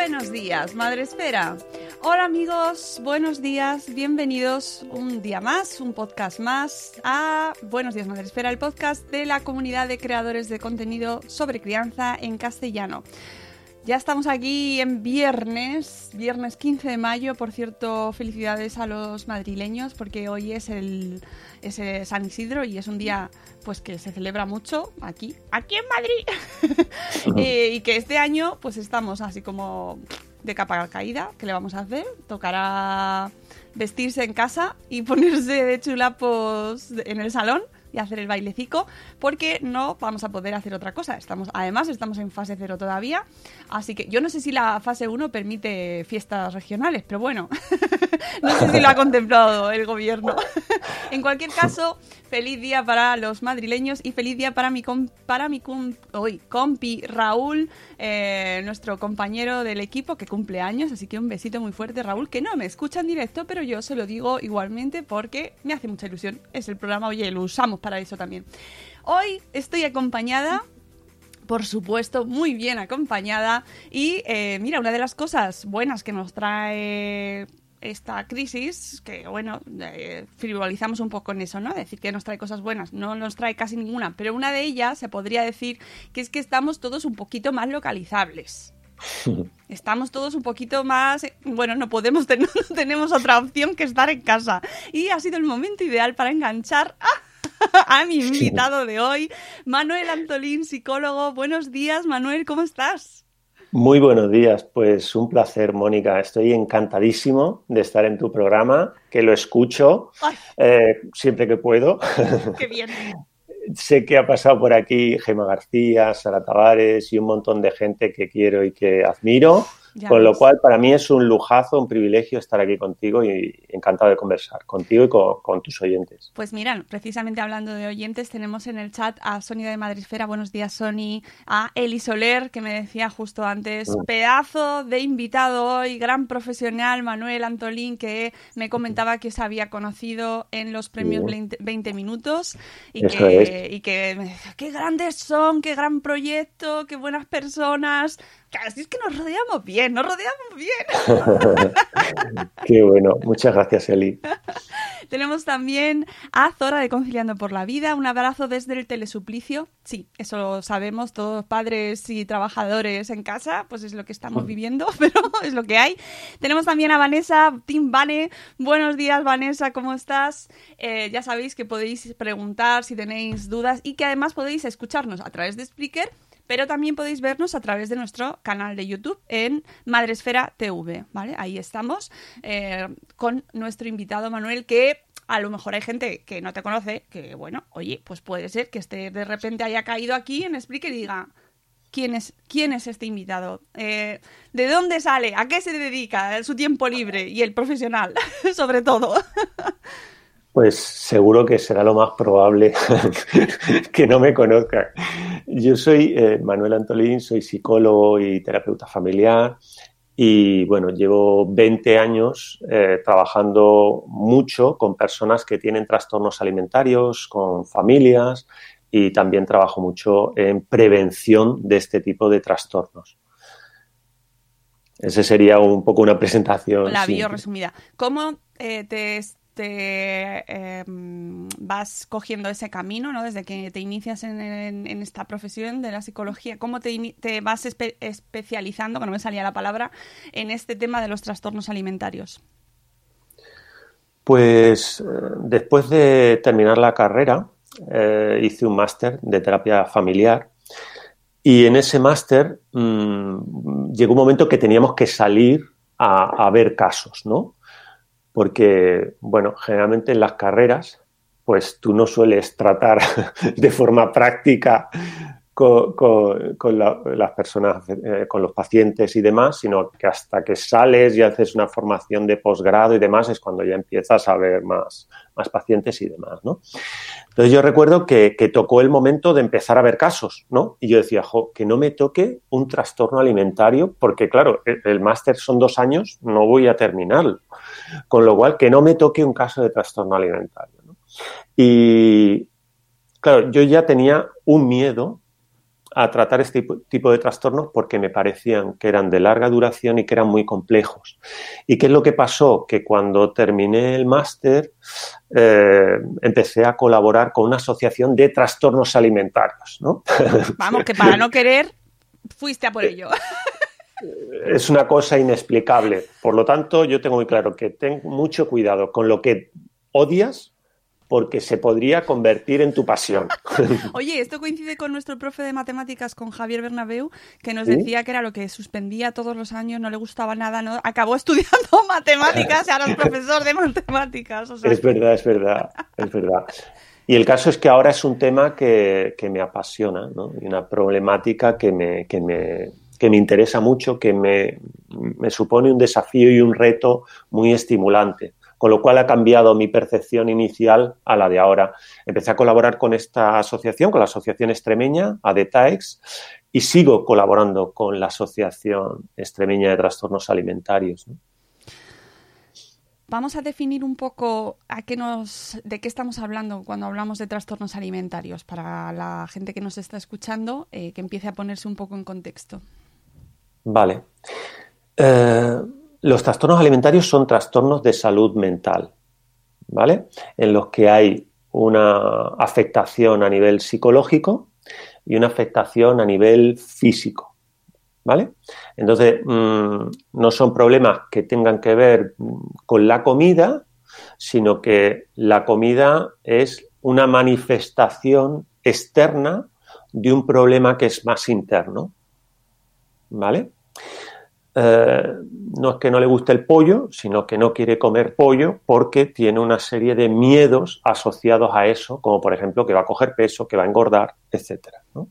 Buenos días, Madre Esfera. Hola amigos, buenos días, bienvenidos un día más, un podcast más a Buenos días, Madre Esfera, el podcast de la comunidad de creadores de contenido sobre crianza en castellano. Ya estamos aquí en viernes, viernes 15 de mayo. Por cierto, felicidades a los madrileños porque hoy es el es, eh, San Isidro y es un día pues que se celebra mucho aquí, aquí en Madrid. Eh, y que este año pues estamos así como de capa caída. ¿Qué le vamos a hacer? Tocará vestirse en casa y ponerse de chulapos en el salón y hacer el bailecico porque no vamos a poder hacer otra cosa. Estamos, además, estamos en fase cero todavía, así que yo no sé si la fase 1 permite fiestas regionales, pero bueno, no sé si lo ha contemplado el gobierno. en cualquier caso, feliz día para los madrileños y feliz día para mi, com- para mi compi Raúl, eh, nuestro compañero del equipo que cumple años, así que un besito muy fuerte Raúl, que no me escucha en directo, pero yo se lo digo igualmente porque me hace mucha ilusión. Es el programa, oye, lo usamos para eso también. Hoy estoy acompañada por supuesto, muy bien acompañada. Y eh, mira, una de las cosas buenas que nos trae esta crisis, que bueno, eh, frivolizamos un poco en eso, ¿no? Decir que nos trae cosas buenas, no nos trae casi ninguna, pero una de ellas se podría decir que es que estamos todos un poquito más localizables. Estamos todos un poquito más, bueno, no podemos, ten- no tenemos otra opción que estar en casa. Y ha sido el momento ideal para enganchar a mi invitado de hoy, Manuel Antolín, psicólogo. Buenos días, Manuel, ¿cómo estás? Muy buenos días, pues un placer, Mónica. Estoy encantadísimo de estar en tu programa, que lo escucho eh, siempre que puedo. qué bien. sé que ha pasado por aquí Gema García, Sara Tavares y un montón de gente que quiero y que admiro, Ya con lo cual para mí es un lujazo, un privilegio estar aquí contigo y encantado de conversar contigo y con, con tus oyentes. Pues mira, precisamente hablando de oyentes, tenemos en el chat a Sonia de Madresfera, buenos días Sony, a Eli Soler, que me decía justo antes, Mm. pedazo de invitado hoy, gran profesional, Manuel Antolín, que me comentaba que se había conocido en los premios Sí. 20, 20 minutos y Eso que, es. y que me decía, qué grandes son, qué gran proyecto, qué buenas personas. Casi es que nos rodeamos bien, nos rodeamos bien. Qué bueno, muchas gracias, Eli. Tenemos también a Zora de Conciliando por la Vida. Un abrazo desde el telesuplicio. Sí, eso lo sabemos todos padres y trabajadores en casa, pues es lo que estamos viviendo, pero es lo que hay. Tenemos también a Vanessa, Team Vane. Buenos días, Vanessa, ¿cómo estás? Eh, ya sabéis que podéis preguntar si tenéis dudas y que además podéis escucharnos a través de Spreaker pero también podéis vernos a través de nuestro canal de YouTube en Madresfera TV, ¿vale? Ahí estamos eh, con nuestro invitado Manuel que a lo mejor hay gente que no te conoce, que bueno, oye, pues puede ser que este de repente haya caído aquí en Explique y diga, ¿quién es, quién es este invitado? Eh, ¿De dónde sale? ¿A qué se dedica? ¿Su tiempo libre? Y el profesional, sobre todo. Pues seguro que será lo más probable que no me conozcan. Yo soy eh, Manuel Antolín, soy psicólogo y terapeuta familiar y bueno, llevo 20 años eh, trabajando mucho con personas que tienen trastornos alimentarios, con familias y también trabajo mucho en prevención de este tipo de trastornos. Ese sería un poco una presentación. La bio resumida. ¿Cómo eh, te, te, eh, vas cogiendo ese camino, ¿no? Desde que te inicias en, esta profesión de la psicología, ¿cómo te, vas espe- especializando, que no me salía la palabra, en este tema de los trastornos alimentarios? Pues eh, después de terminar la carrera, eh, hice un máster de terapia familiar y en ese máster mm, llegó un momento que teníamos que salir a ver casos, ¿no? Porque, bueno, generalmente en las carreras, pues tú no sueles tratar de forma práctica con, con- con la- las personas, eh, con los pacientes y demás, sino que hasta que sales y haces una formación de posgrado y demás es cuando ya empiezas a ver más, más pacientes y demás, ¿no? Entonces yo recuerdo que, tocó el momento de empezar a ver casos, ¿no? Y yo decía, que no me toque un trastorno alimentario, porque claro, el, el máster son dos años, no voy a terminarlo. Con lo cual, que no me toque un caso de trastorno alimentario. ¿no? Y claro, yo ya tenía un miedo a tratar este tipo, de trastornos porque me parecían que eran de larga duración y que eran muy complejos. ¿Y qué es lo que pasó? Que cuando terminé el máster eh, empecé a colaborar con una asociación de trastornos alimentarios. ¿no? Vamos, que para no querer, fuiste a por ello. Es una cosa inexplicable. Por lo tanto, yo tengo muy claro que ten mucho cuidado con lo que odias porque se podría convertir en tu pasión. Oye, esto coincide con nuestro profe de matemáticas, con Javier Bernabeu, que nos decía que era lo que suspendía todos los años, no le gustaba nada, no acabó estudiando matemáticas y ahora es profesor de matemáticas. o sea, Es verdad, es verdad, es verdad. Y el caso es que ahora es un tema que, que me apasiona, ¿no? Y una problemática que me, que me, que me interesa mucho, que me, supone un desafío y un reto muy estimulante. Con lo cual ha cambiado mi percepción inicial a la de ahora. Empecé a colaborar con esta asociación, con la Asociación Extremeña, ADETAEX, y sigo colaborando con la Asociación Extremeña de Trastornos Alimentarios. Vamos a definir un poco a qué nos, de qué estamos hablando cuando hablamos de trastornos alimentarios, para la gente que nos está escuchando, eh, que empiece a ponerse un poco en contexto. Vale. Eh, los trastornos alimentarios son trastornos de salud mental, ¿vale? En los que hay una afectación a nivel psicológico y una afectación a nivel físico, ¿vale? Entonces, mmm, no son problemas que tengan que ver con la comida, sino que la comida es una manifestación externa de un problema que es más interno, ¿vale? Eh, no es que no le guste el pollo, sino que no quiere comer pollo porque tiene una serie de miedos asociados a eso, como por ejemplo que va a coger peso, que va a engordar. ¿no?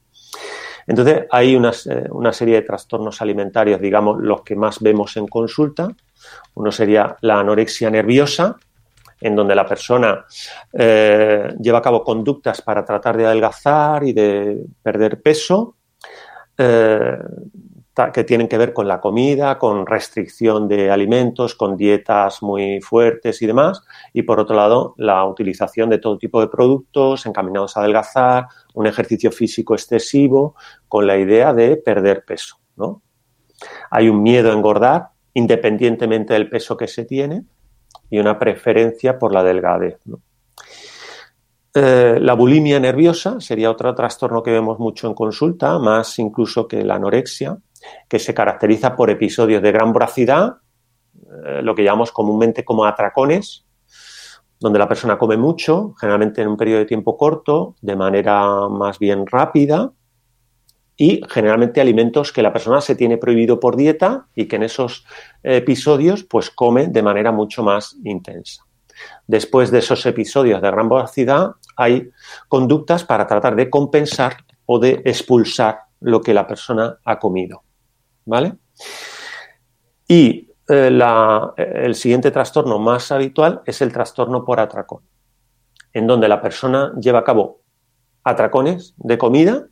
Entonces, hay una, una, serie de trastornos alimentarios, digamos, los que más vemos en consulta. Uno sería la anorexia nerviosa, en donde la persona eh, lleva a cabo conductas para tratar de adelgazar y de perder peso. Eh, que tienen que ver con la comida, con restricción de alimentos, con dietas muy fuertes y demás. Y por otro lado, la utilización de todo tipo de productos encaminados a adelgazar, un ejercicio físico excesivo, con la idea de perder peso. ¿no? Hay un miedo a engordar, independientemente del peso que se tiene, y una preferencia por la delgadez. Eh, la bulimia nerviosa sería otro trastorno que vemos mucho en consulta, más incluso que la anorexia, que se caracteriza por episodios de gran voracidad, eh, lo que llamamos comúnmente como atracones, donde la persona come mucho, generalmente en un periodo de tiempo corto, de manera más bien rápida, y generalmente alimentos que la persona se tiene prohibido por dieta y que en esos episodios pues come de manera mucho más intensa. después de esos episodios de gran voracidad, hay conductas para tratar de compensar o de expulsar lo que la persona ha comido. ¿Vale? Y eh, la- el siguiente trastorno más habitual es el trastorno por atracón, en donde la persona lleva a cabo atracones de comida,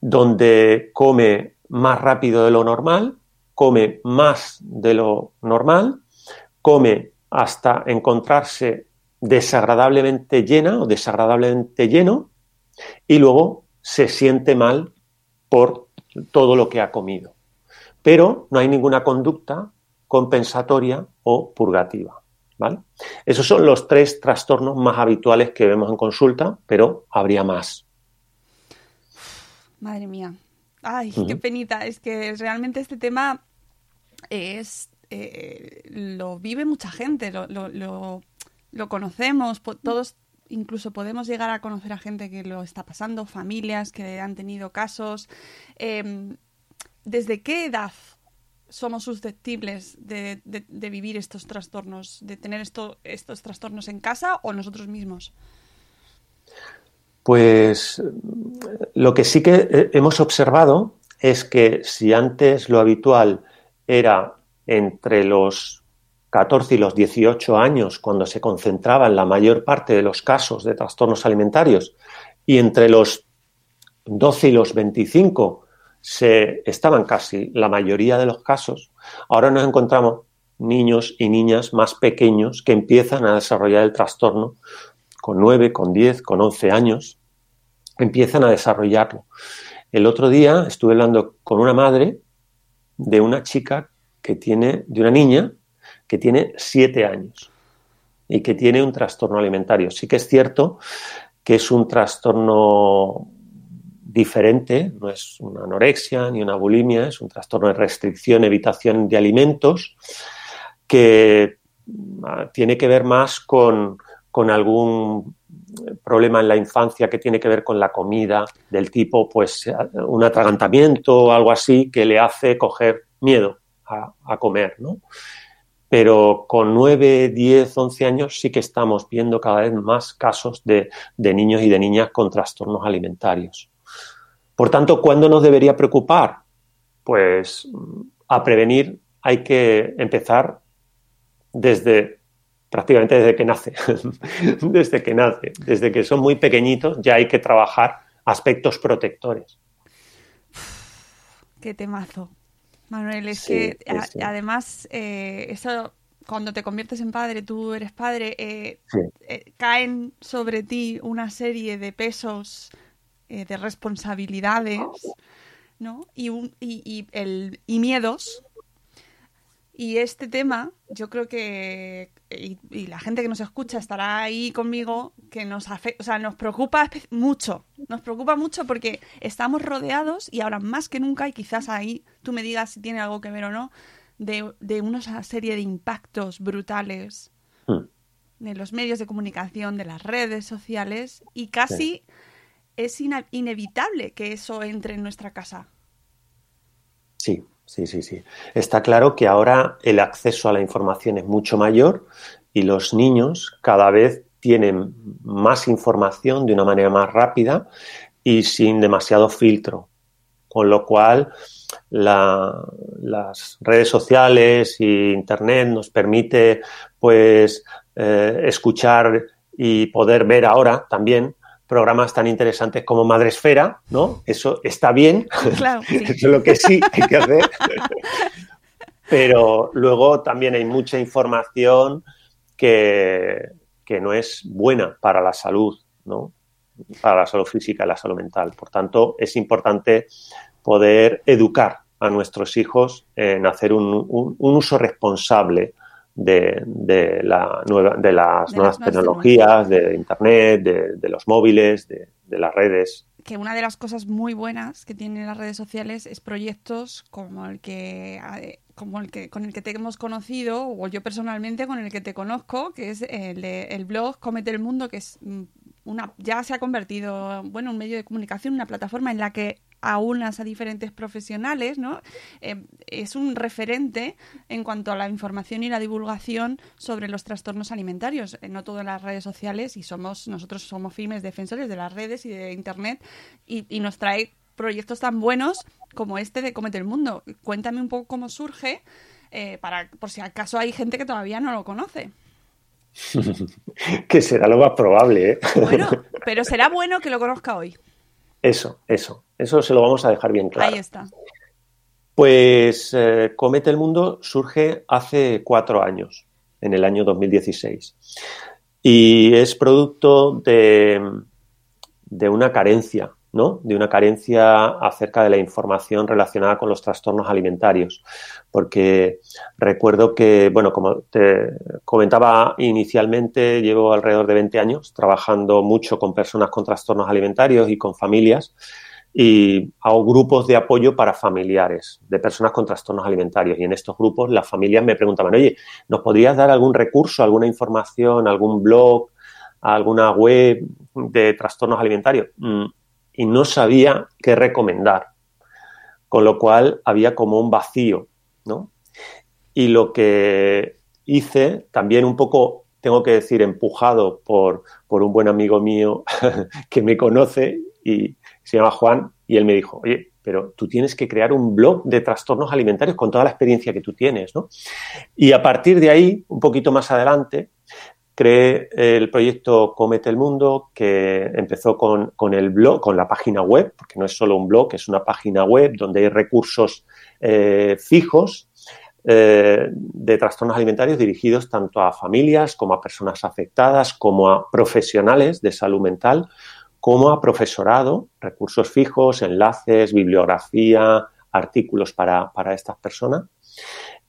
donde come más rápido de lo normal, come más de lo normal, come hasta encontrarse desagradablemente llena o desagradablemente lleno y luego se siente mal por todo lo que ha comido. Pero no hay ninguna conducta compensatoria o purgativa. ¿vale? Esos son los tres trastornos más habituales que vemos en consulta, pero habría más. Madre mía. Ay, qué penita. Es que realmente este tema es eh, lo vive mucha gente, lo, lo, lo- lo conocemos, po- todos incluso podemos llegar a conocer a gente que lo está pasando, familias que han tenido casos. Em, ¿Desde qué edad somos susceptibles de, vivir estos trastornos, de tener esto, estos trastornos en casa o nosotros mismos? Pues lo que sí que eh, hemos observado es que si antes lo habitual era entre los 14 y los 18 años, cuando se concentraban la mayor parte de los casos de trastornos alimentarios, y entre los 12 y los 25 se estaban casi la mayoría de los casos, ahora nos encontramos niños y niñas más pequeños que empiezan a desarrollar el trastorno con 9, con 10, con 11 años, empiezan a desarrollarlo. El otro día estuve hablando con una madre de una chica que tiene, de una niña que tiene 7 años y que tiene un trastorno alimentario. Sí que es cierto que es un trastorno diferente, no es una anorexia ni una bulimia, es un trastorno de restricción, evitación de alimentos, que ah, tiene que ver más con, con algún problema en la infancia que tiene que ver con la comida, del tipo, pues, un atragantamiento o algo así que le hace coger miedo a, a comer, ¿no? Pero con 9, 10, 11 años sí que estamos viendo cada vez más casos de, de niños y de niñas con trastornos alimentarios. Por tanto, ¿cuándo nos debería preocupar? Pues a prevenir hay que empezar desde prácticamente desde que nace, desde que nace, desde que son muy pequeñitos ya hay que trabajar aspectos protectores. Qué temazo. Manuel, es Sí, que sí, a- sí. además eh, eso cuando te conviertes en padre, tú eres padre, eh, Sí. eh, caen sobre ti una serie de pesos, eh, de responsabilidades, ¿no? Y, un- y, y el, y miedos. Y este tema, yo creo que, y, y la gente que nos escucha estará ahí conmigo, que nos afecta, o sea, nos preocupa mucho, nos preocupa mucho porque estamos rodeados y ahora más que nunca, y quizás ahí tú me digas si tiene algo que ver o no, de, de una serie de impactos brutales Hmm. de los medios de comunicación, de las redes sociales, y casi es ina- inevitable que eso entre en nuestra casa. Sí, sí, sí, sí. Está claro que ahora el acceso a la información es mucho mayor y los niños cada vez tienen más información de una manera más rápida y sin demasiado filtro. Con lo cual, la- las redes sociales y Internet nos permite, pues, eh, escuchar y poder ver ahora también programas tan interesantes como Madresfera, ¿no? Eso está bien, Claro, sí. eso es lo que sí hay que hacer. Pero luego también hay mucha información que, que no es buena para la salud, ¿no? Para la salud física y la salud mental. Por tanto, es importante poder educar a nuestros hijos en hacer un, un- un uso responsable de, de la nueva, de las De nuevas las tecnologías, de Internet, de, de los móviles, de, de las redes. que una de las cosas muy buenas que tienen las redes sociales es proyectos como el que como el que con el que te hemos conocido o yo personalmente con el que te conozco que es el, el blog Cómete el mundo que es mm, una ya se ha convertido bueno un medio de comunicación una plataforma en la que aunas a diferentes profesionales, ¿no? Eh, es un referente en cuanto a la información y la divulgación sobre los trastornos alimentarios, eh, no todo en las redes sociales, y somos, nosotros somos firmes defensores de las redes y de internet, y, y nos trae proyectos tan buenos como este de Comete el Mundo. Cuéntame un poco cómo surge, eh, para, por si acaso hay gente que todavía no lo conoce. que será lo más probable, ¿eh? Bueno, pero será bueno que lo conozca hoy. Eso, eso. Eso se lo vamos a dejar bien claro. Ahí está. Pues eh, Comete el Mundo surge hace cuatro años, en el año 2016. Y es producto de, de una carencia ¿no? de una carencia acerca de la información relacionada con los trastornos alimentarios. Porque recuerdo que, bueno, como te comentaba inicialmente, llevo alrededor de 20 años trabajando mucho con personas con trastornos alimentarios y con familias y hago grupos de apoyo para familiares de personas con trastornos alimentarios. Y en estos grupos las familias me preguntaban, oye, ¿nos podrías dar algún recurso, alguna información, algún blog, alguna web de trastornos alimentarios? Y no sabía qué recomendar. Con lo cual había como un vacío, ¿no? Y lo que hice, también un poco, tengo que decir, empujado por, por un buen amigo mío que me conoce y se llama Juan, y él me dijo, oye, pero tú tienes que crear un blog de trastornos alimentarios con toda la experiencia que tú tienes, ¿no? Y a partir de ahí, un poquito más adelante, creé el proyecto Comete el Mundo, que empezó con, el blog, con la página web, porque no es solo un blog, es una página web donde hay recursos eh, fijos eh, de trastornos alimentarios dirigidos tanto a familias como a personas afectadas, como a profesionales de salud mental, como a profesorado, recursos fijos, enlaces, bibliografía, artículos para, para estas personas.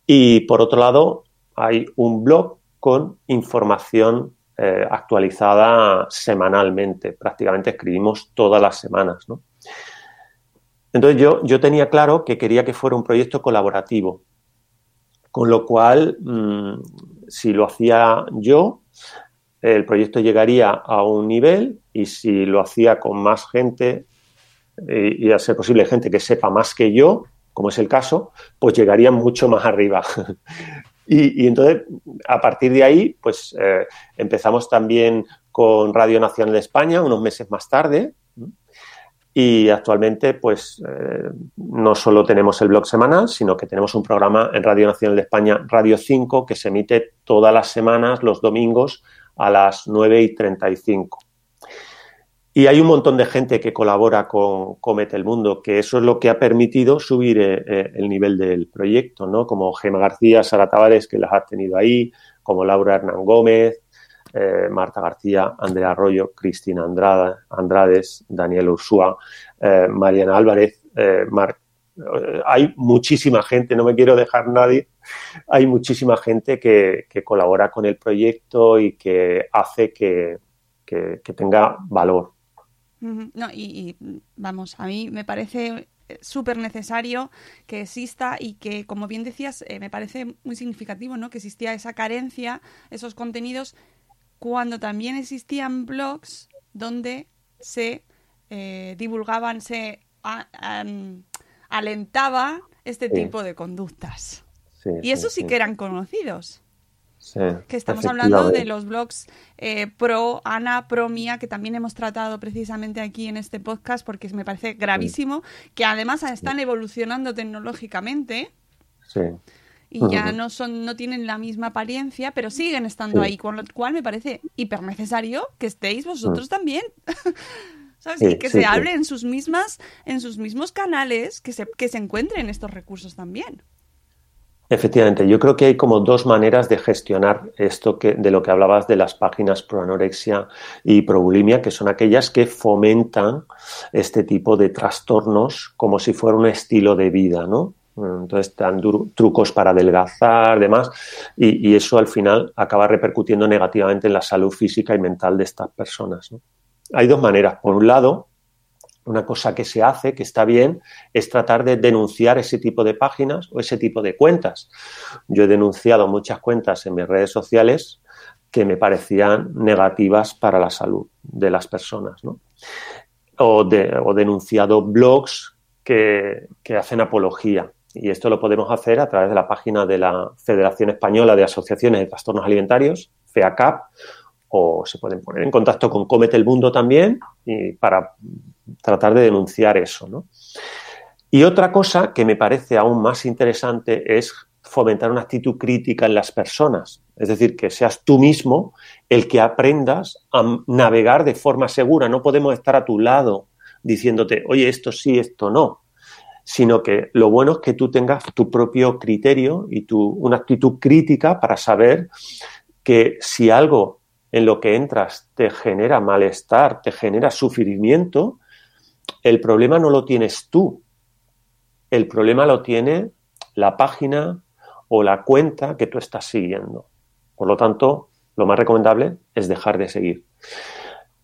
Y por otro lado, hay un blog con información eh, actualizada semanalmente. Prácticamente escribimos todas las semanas. Entonces yo, yo tenía claro que quería que fuera un proyecto colaborativo, con lo cual, mm, si lo hacía yo, el proyecto llegaría a un nivel y si lo hacía con más gente y, y a ser posible gente que sepa más que yo, como es el caso, pues llegaría mucho más arriba. Y, entonces, a partir de ahí, pues eh, empezamos también con Radio Nacional de España unos meses más tarde. Y actualmente, pues, eh, no solo tenemos el blog semanal, sino que tenemos un programa en Radio Nacional de España, Radio 5, que se emite todas las semanas, los domingos, a las 9 y 35. Y hay un montón de gente que colabora con Comete el Mundo, que eso es lo que ha permitido subir eh, eh, el nivel del proyecto, ¿no? Como Gema García, Sara Tavares, que las ha tenido ahí, como Laura Hernán Gómez, eh, Marta García, Andrea Arroyo, Cristina Andrada, Andrades, Daniel Ursúa, Mariana Álvarez, Mar hay muchísima gente, no me quiero dejar nadie, hay muchísima gente que, colabora con el proyecto y que hace que tenga valor. No, y, vamos, a mí me parece eh, súper necesario que exista y que, como bien decías, eh, me parece muy significativo, ¿no? Que existía esa carencia, esos contenidos, cuando también existían blogs donde se eh, divulgaban, se alentaba este tipo de conductas. y eso sí que eran conocidos que estamos hablando de los blogs eh, pro Ana, pro Mía, que también hemos tratado precisamente aquí en este podcast porque me parece gravísimo, que además están evolucionando tecnológicamente. Y ya no son, no tienen la misma apariencia, pero siguen estando ahí, con lo cual me parece hiper necesario que estéis vosotros también. ¿Sabes? y que se hable en sus mismas, en sus mismos canales, que se, que se encuentren estos recursos también. Efectivamente, yo creo que hay como dos maneras de gestionar esto que, de lo que hablabas de las páginas pro anorexia y pro bulimia, que son aquellas que fomentan este tipo de trastornos como si fuera un estilo de vida, ¿no? Entonces dan trucos para adelgazar, demás, y, y, eso al final acaba repercutiendo negativamente en la salud física y mental de estas personas. ¿no? Hay dos maneras. Por un lado, una cosa que se hace, que está bien, es tratar de denunciar ese tipo de páginas o ese tipo de cuentas. Yo he denunciado muchas cuentas en mis redes sociales que me parecían negativas para la salud de las personas, ¿no? O, de, o denunciado blogs que, que hacen apología. Y esto lo podemos hacer a través de la página de la Federación Española de Asociaciones de Trastornos Alimentarios, FEACAP, o se pueden poner en contacto con Comete el Mundo también y para tratar de denunciar eso. ¿no? Y otra cosa que me parece aún más interesante es fomentar una actitud crítica en las personas. Es decir, que seas tú mismo el que aprendas a navegar de forma segura. No podemos estar a tu lado diciéndote, oye, esto sí, esto no. Sino que lo bueno es que tú tengas tu propio criterio y tu, una actitud crítica para saber que si algo en lo que entras te genera malestar, te genera sufrimiento, el problema no lo tienes tú. El problema lo tiene la página o la cuenta que tú estás siguiendo. Por lo tanto, lo más recomendable es dejar de seguir.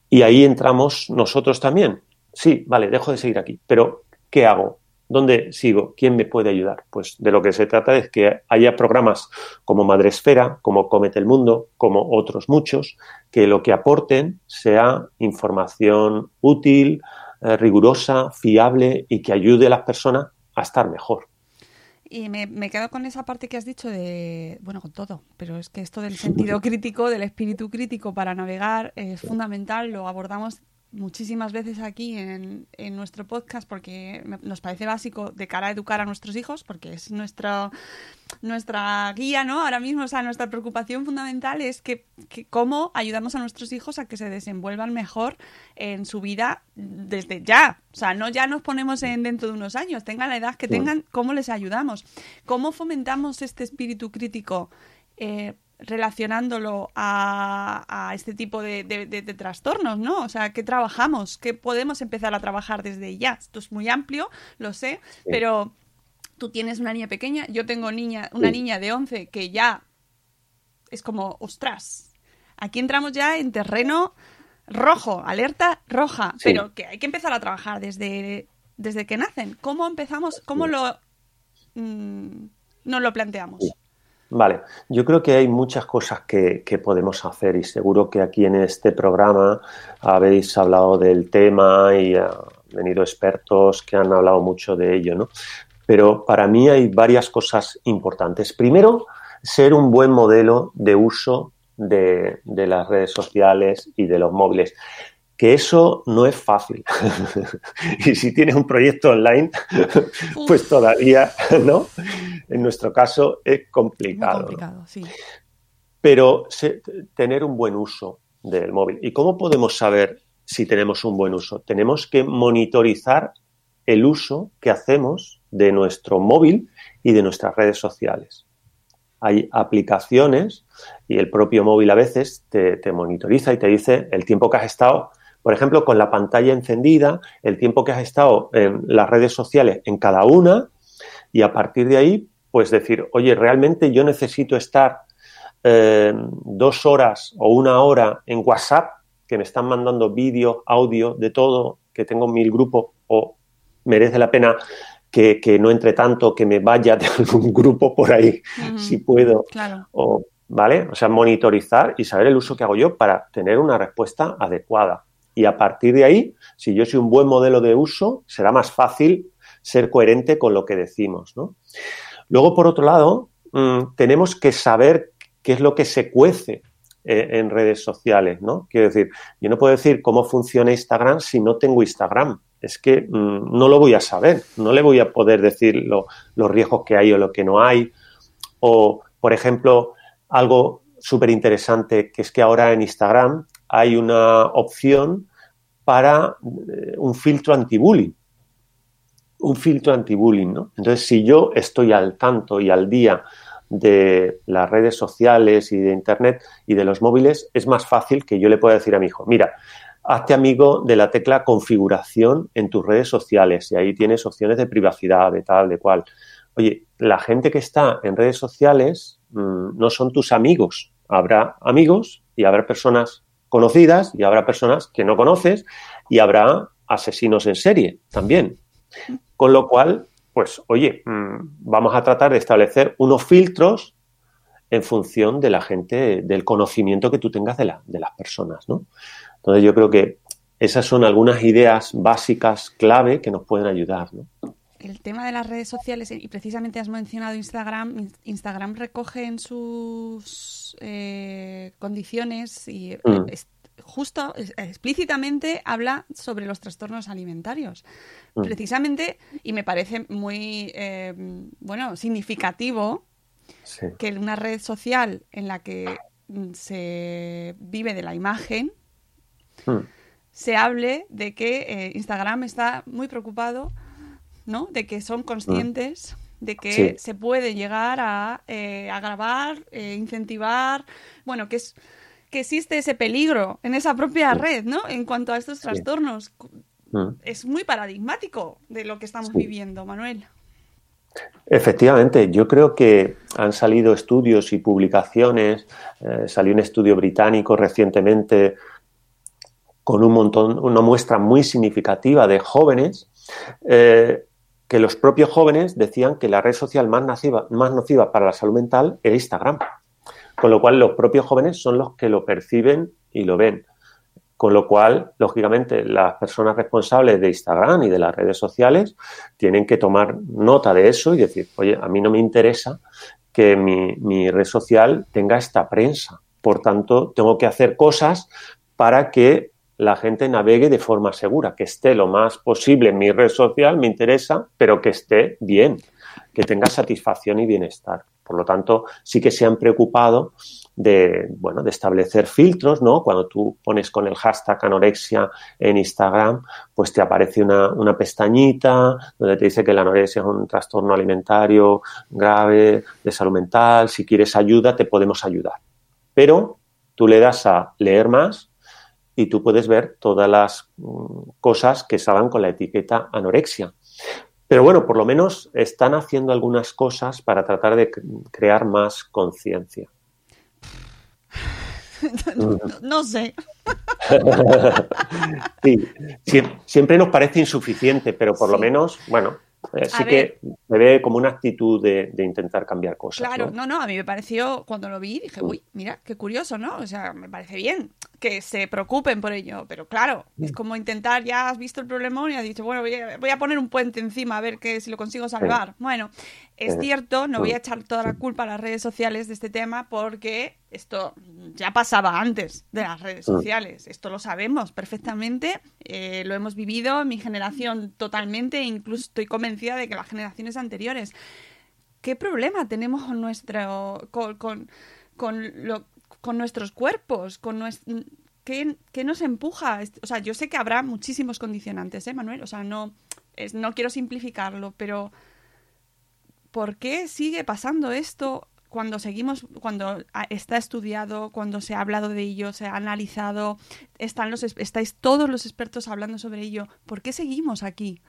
Y ahí entramos nosotros también. Sí, vale, dejo de seguir aquí, pero ¿qué hago? ¿Dónde sigo? ¿Quién me puede ayudar? Pues de lo que se trata es que haya programas como Madresfera, como Comete el Mundo, como otros muchos, que lo que aporten sea información útil, eh, rigurosa, fiable y que ayude a las personas a estar mejor. Y me, me, quedo con esa parte que has dicho de, bueno, con todo, pero es que esto del sentido crítico, del espíritu crítico para navegar es fundamental, lo abordamos muchísimas veces aquí en, en, nuestro podcast porque nos parece básico de cara a educar a nuestros hijos, porque es nuestra, nuestra guía, ¿no? Ahora mismo, o sea, nuestra preocupación fundamental es que, que, cómo ayudamos a nuestros hijos a que se desenvuelvan mejor en su vida desde ya. O sea, no ya nos ponemos en dentro de unos años, tengan la edad que tengan, cómo les ayudamos, cómo fomentamos este espíritu crítico. Eh, relacionándolo a, a este tipo de, de, de, de, trastornos, ¿no? O sea, ¿qué trabajamos? ¿Qué podemos empezar a trabajar desde ya? Esto es muy amplio, lo sé, sí. pero tú tienes una niña pequeña, yo tengo niña, una sí. niña de 11 que ya es como, ostras, aquí entramos ya en terreno rojo, alerta roja, sí. pero que hay que empezar a trabajar desde, desde que nacen. ¿Cómo empezamos? ¿Cómo lo mmm, nos lo planteamos? Vale, yo creo que hay muchas cosas que, que, podemos hacer y seguro que aquí en este programa habéis hablado del tema y han venido expertos que han hablado mucho de ello, ¿no? Pero para mí hay varias cosas importantes. Primero, ser un buen modelo de uso de, de las redes sociales y de los móviles que eso no es fácil. y si tienes un proyecto online, pues todavía, ¿no? En nuestro caso es complicado. Complicado, ¿no? sí. Pero se, tener un buen uso del móvil. ¿Y cómo podemos saber si tenemos un buen uso? Tenemos que monitorizar el uso que hacemos de nuestro móvil y de nuestras redes sociales. Hay aplicaciones y el propio móvil a veces te, te monitoriza y te dice el tiempo que has estado por ejemplo, con la pantalla encendida, el tiempo que has estado en las redes sociales en cada una y a partir de ahí, pues decir, oye, realmente yo necesito estar eh, dos horas o una hora en WhatsApp, que me están mandando vídeo, audio, de todo, que tengo mil grupos, o merece la pena que, que, no entre tanto, que me vaya de algún grupo por ahí, uh -huh. si puedo. Claro. O, ¿Vale? O sea, monitorizar y saber el uso que hago yo para tener una respuesta adecuada. Y a partir de ahí, si yo soy un buen modelo de uso, será más fácil ser coherente con lo que decimos. ¿no? Luego, por otro lado, mmm, tenemos que saber qué es lo que se cuece eh, en redes sociales. ¿no? Quiero decir, yo no puedo decir cómo funciona Instagram si no tengo Instagram. Es que mmm, no lo voy a saber, no le voy a poder decir lo, los riesgos que hay o lo que no hay. O, por ejemplo, algo súper interesante que es que ahora en Instagram hay una opción para eh, un filtro anti-bullying. Un filtro anti-bullying, ¿no? Entonces, si yo estoy al tanto y al día de las redes sociales y de Internet y de los móviles, es más fácil que yo le pueda decir a mi hijo, mira, hazte amigo de la tecla configuración en tus redes sociales y ahí tienes opciones de privacidad, de tal, de cual. Oye, la gente que está en redes sociales mmm, no son tus amigos. Habrá amigos y habrá personas conocidas y habrá personas que no conoces y habrá asesinos en serie también. Con lo cual, pues, oye, mmm, vamos a tratar de establecer unos filtros en función de la gente, del conocimiento que tú tengas de, la, de las personas, ¿no? Entonces yo creo que esas son algunas ideas básicas clave que nos pueden ayudar, ¿no? El tema de las redes sociales, y precisamente has mencionado Instagram, Instagram recoge en sus eh, condiciones y Mm. es- justo, es- explícitamente habla sobre los trastornos alimentarios. Mm. Precisamente, y me parece muy, eh, bueno, significativo Sí. que en una red social en la que mm, se vive de la imagen, Mm. se hable de que eh, Instagram está muy preocupado, ¿no? De que son conscientes de que Sí. se puede llegar a eh, agravar, eh, incentivar, bueno, que es que existe ese peligro en esa propia red, ¿no? En cuanto a estos trastornos. Mm. Es muy paradigmático de lo que estamos Sí. viviendo, Manuel. Efectivamente, yo creo que han salido estudios y publicaciones. eh, salió un estudio británico recientemente con un montón, una muestra muy significativa de jóvenes, eh, que los propios jóvenes decían que la red social más nociva, para la salud mental era Instagram. Con lo cual, los propios jóvenes son los que lo perciben y lo ven. Con lo cual, lógicamente, las personas responsables de Instagram y de las redes sociales tienen que tomar nota de eso y decir, oye, a mí no me interesa que mi, mi red social tenga esta prensa. Por tanto, tengo que hacer cosas para que la gente navegue de forma segura, que esté lo más posible en mi red social, me interesa, pero que esté bien, que tenga satisfacción y bienestar. Por lo tanto, sí que se han preocupado de, bueno, de establecer filtros, ¿no? Cuando tú pones con el hashtag anorexia en Instagram, pues te aparece una, una pestañita donde te dice que la anorexia es un trastorno alimentario grave de salud mental. Si quieres ayuda, te podemos ayudar. Pero tú le das a leer más y tú puedes ver todas las mm, cosas que salgan con la etiqueta anorexia. Pero bueno, por lo menos están haciendo algunas cosas para tratar de crear más conciencia. no, no sé. Sí, siem- siempre nos parece insuficiente, pero por lo menos, bueno, eh, sí A que se ve como una actitud de, de intentar cambiar cosas. Claro, ¿no? no, no, a mí me pareció, cuando lo vi, dije, uy, mira, qué curioso, ¿no? O sea, me parece bien que se preocupen por ello, pero claro, es como intentar, ya has visto el problemón y has dicho, bueno, voy a, voy a poner un puente encima a ver que si lo consigo salvar. Bueno, es Sí. cierto, no voy a Sí. echar toda la culpa a las redes sociales de este tema porque esto ya pasaba antes de las redes Mm. sociales, esto lo sabemos perfectamente, eh, lo hemos vivido, mi generación totalmente, e incluso estoy convencida de que las generaciones anteriores. ¿Qué problema tenemos con nuestro con, con, con lo- con nuestros cuerpos? Con ¿qué, qué nos empuja? O sea, yo sé que habrá muchísimos condicionantes, ¿eh, Manuel? O sea, no, es- no quiero simplificarlo, pero ¿por qué sigue pasando esto cuando seguimos, cuando a- está estudiado, cuando se ha hablado de ello, se ha analizado, están los, es- estáis todos los expertos hablando sobre ello? ¿Por qué seguimos aquí?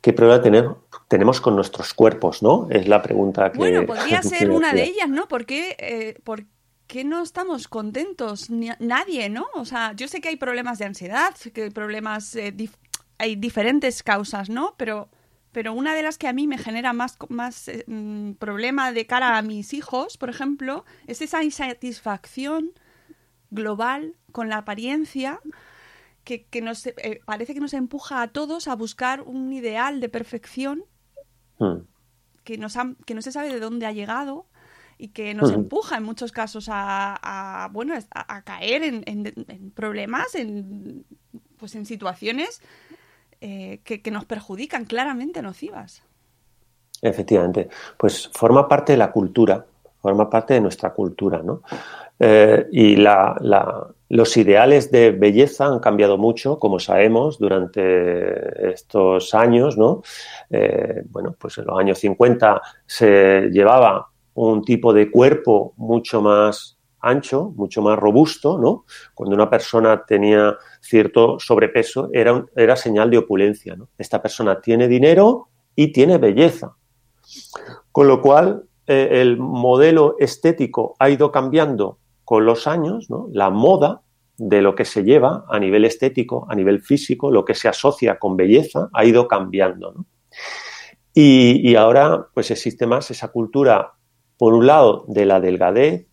¿Qué problema tener- tenemos con nuestros cuerpos, no? Es la pregunta que... Bueno, podría ser una de ellas, ¿no? ¿Por qué, eh, por qué no estamos contentos? Ni- nadie, ¿no? O sea, yo sé que hay problemas de ansiedad, que hay problemas, eh, dif- hay diferentes causas, ¿no? Pero, pero una de las que a mí me genera más, más eh, mm, problema de cara a mis hijos, por ejemplo, es esa insatisfacción global con la apariencia que, que nos eh, parece que nos empuja a todos a buscar un ideal de perfección Mm. que, nos que no se sabe de dónde ha llegado y que nos Ujú. empuja en muchos casos a, a, bueno a, a caer en, en- en problemas en pues en situaciones eh, que, nos perjudican claramente nocivas Efectivamente, pues forma parte de la cultura, forma parte de nuestra cultura, ¿no? Eh, y la- los ideales de belleza han cambiado mucho, como sabemos, durante estos años, ¿no? Eh, bueno, pues en los años 50 se llevaba un tipo de cuerpo mucho más ancho, mucho más robusto, ¿no? Cuando una persona tenía cierto sobrepeso era, era señal de opulencia, ¿no? Esta persona tiene dinero y tiene belleza. Con lo cual, eh, el modelo estético ha ido cambiando con los años, ¿no? La moda de lo que se lleva a nivel estético, a nivel físico, lo que se asocia con belleza, ha ido cambiando, ¿no? Y, y ahora, pues existe más esa cultura, por un lado, de la delgadez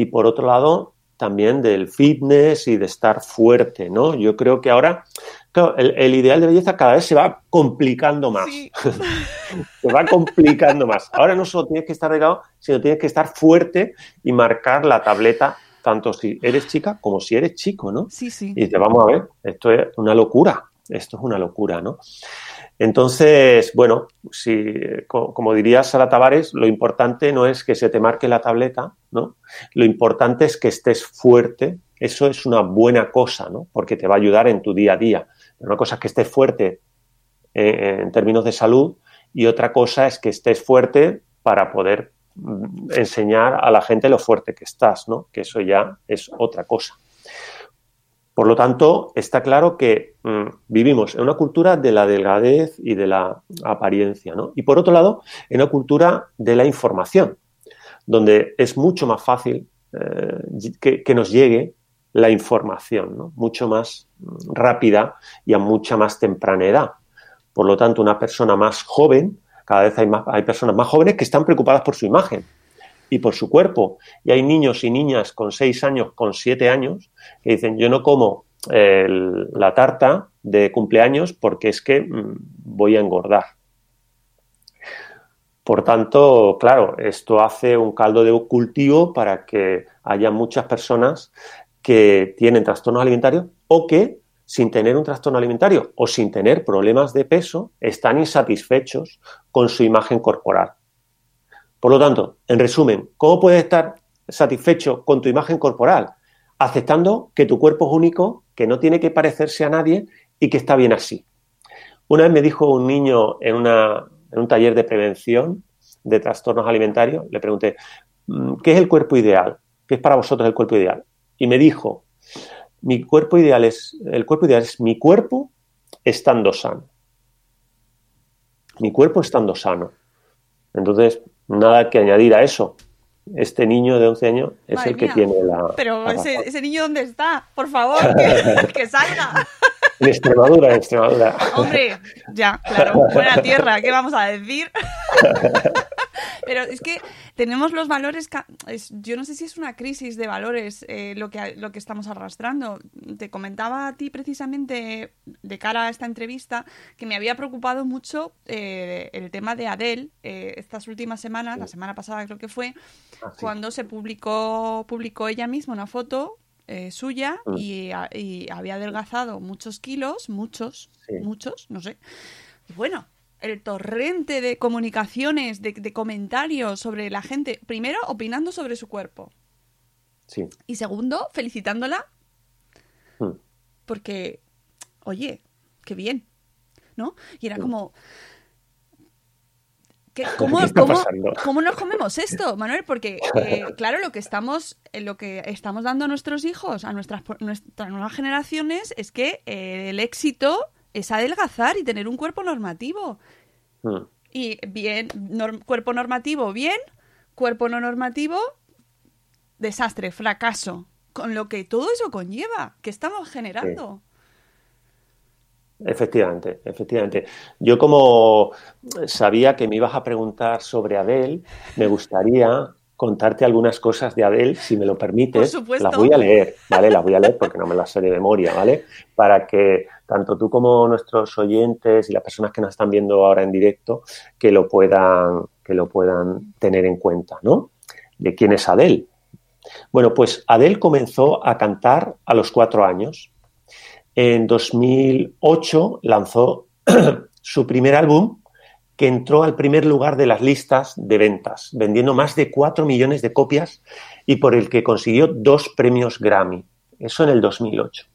y por otro lado, también del fitness y de estar fuerte, ¿no? Yo creo que ahora Claro, el, el ideal de belleza cada vez se va complicando más. Sí. se va complicando más. Ahora no solo tienes que estar delgado, sino tienes que estar fuerte y marcar la tableta, tanto si eres chica como si eres chico, ¿no? Sí, sí. Y dices, vamos a ver, esto es una locura, esto es una locura, ¿no? Entonces, bueno, si, co- como diría Sara Tavares, lo importante no es que se te marque la tableta, ¿no? Lo importante es que estés fuerte, eso es una buena cosa, ¿no? Porque te va a ayudar en tu día a día. Una cosa es que estés fuerte eh, en términos de salud y otra cosa es que estés fuerte para poder mm, enseñar a la gente lo fuerte que estás, ¿no? Que eso ya es otra cosa. Por lo tanto, está claro que mm, vivimos en una cultura de la delgadez y de la apariencia, ¿no? Y por otro lado, en una cultura de la información, donde es mucho más fácil eh, que, nos llegue la información. Mucho más mm, rápida y a mucha más temprana edad. Por lo tanto, una persona más joven, cada vez hay, más, hay personas más jóvenes que están preocupadas por su imagen y por su cuerpo. Y hay niños y niñas con 6 años, con 7 años, que dicen, yo no como la tarta de cumpleaños porque es que mm, voy a engordar. Por tanto, claro, esto hace un caldo de cultivo para que haya muchas personas que tienen trastornos alimentarios o que sin tener un trastorno alimentario o sin tener problemas de peso están insatisfechos con su imagen corporal. Por lo tanto, en resumen, ¿cómo puedes estar satisfecho con tu imagen corporal? Aceptando que tu cuerpo es único, que no tiene que parecerse a nadie y que está bien así. Una vez me dijo un niño en, un taller de prevención de trastornos alimentarios, le pregunté, "Mm, ¿qué es el cuerpo ideal? ¿Qué es para vosotros el cuerpo ideal? Y me dijo, mi cuerpo ideal es, el cuerpo ideal es mi cuerpo estando sano. Mi cuerpo estando sano. Entonces, nada que añadir a eso. Este niño de 11 años es Madre el que mía. tiene la... Pero la ese, ese niño, ¿dónde está? Por favor, que, que salga. En Extremadura, en Extremadura. Hombre, ya, claro, buena tierra, ¿qué vamos a decir? Pero es que tenemos los valores, es- yo no sé si es una crisis de valores eh, lo, que, lo que estamos arrastrando. Te comentaba a ti precisamente de cara a esta entrevista que me había preocupado mucho eh, el tema de Adele eh, estas últimas semanas, la semana pasada creo que fue, Ah, sí. cuando se publicó, publicó ella misma una foto eh, suya Mm. y, a- y había adelgazado muchos kilos, muchos, Sí. muchos, no sé. Y bueno, el torrente de comunicaciones, de, de comentarios sobre la gente, primero opinando sobre su cuerpo Sí. y segundo felicitándola Mm. porque, oye, qué bien, ¿no? Y era como... ¿qué- ¿Cómo, ¿Qué está cómo- cómo nos comemos esto, Manuel? Porque, eh, claro, lo que estamos eh, lo que estamos dando a nuestros hijos, a nuestras, nuestras nuevas generaciones, es que eh, el éxito es adelgazar y tener un cuerpo normativo. Mm. Y bien, norm- cuerpo normativo, bien, cuerpo no normativo, desastre, fracaso. Con lo que todo eso conlleva, que estamos generando. Efectivamente, efectivamente. Yo como sabía que me ibas a preguntar sobre Adele, me gustaría contarte algunas cosas de Adele, si me lo permites. Por supuesto. Las voy a leer, ¿vale? Las voy a leer porque no me las sé de memoria, ¿vale? Para que tanto tú como nuestros oyentes y las personas que nos están viendo ahora en directo, que lo puedan, que lo puedan tener en cuenta, ¿no? De quién es Adele. Bueno, pues Adele comenzó a cantar a los cuatro años. En 2008 lanzó su primer álbum que entró al primer lugar de las listas de ventas, vendiendo más de 4 millones de copias y por el que consiguió dos premios Grammy. Eso en el 2008.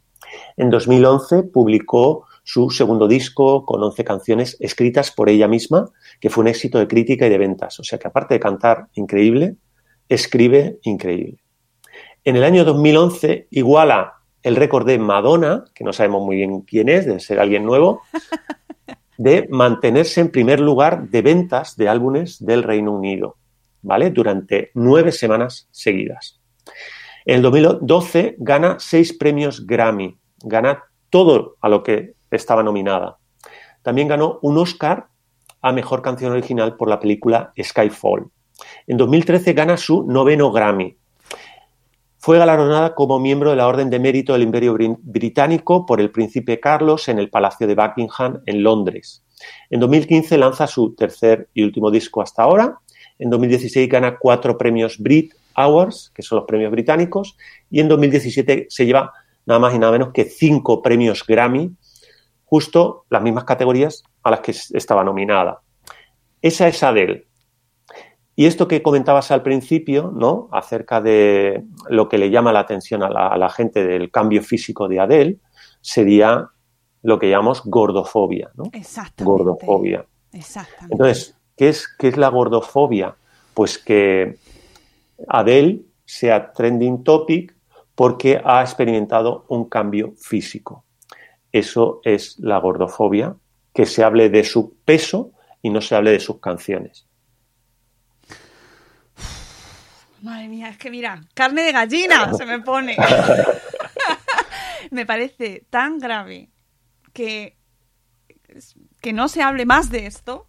En 2011 publicó su segundo disco con 11 canciones escritas por ella misma, que fue un éxito de crítica y de ventas. O sea que aparte de cantar increíble, escribe increíble. En el año 2011 iguala el récord de Madonna, que no sabemos muy bien quién es, debe ser alguien nuevo, de mantenerse en primer lugar de ventas de álbumes del Reino Unido, ¿vale? Durante nueve semanas seguidas. En el 2012 gana seis premios Grammy, gana todo a lo que estaba nominada. También ganó un Oscar a Mejor Canción Original por la película Skyfall. En 2013 gana su noveno Grammy. Fue galardonada como miembro de la Orden de Mérito del Imperio Bri- Británico por el príncipe Carlos en el Palacio de Buckingham en Londres. En 2015 lanza su tercer y último disco hasta ahora. En 2016 gana cuatro premios Brit Awards, que son los premios británicos, y en 2017 se lleva nada más y nada menos que cinco premios Grammy, justo las mismas categorías a las que estaba nominada. Esa es Adele. Y esto que comentabas al principio, ¿no? Acerca de lo que le llama la atención a la, a la gente del cambio físico de Adele, sería lo que llamamos gordofobia, ¿no? Exactamente. Gordofobia. Exactamente. Entonces, ¿qué es, ¿qué es la gordofobia? Pues que Adele sea trending topic porque ha experimentado un cambio físico. Eso es la gordofobia, que se hable de su peso y no se hable de sus canciones. Madre mía, es que mira, carne de gallina se me pone. me parece tan grave que, que no se hable más de esto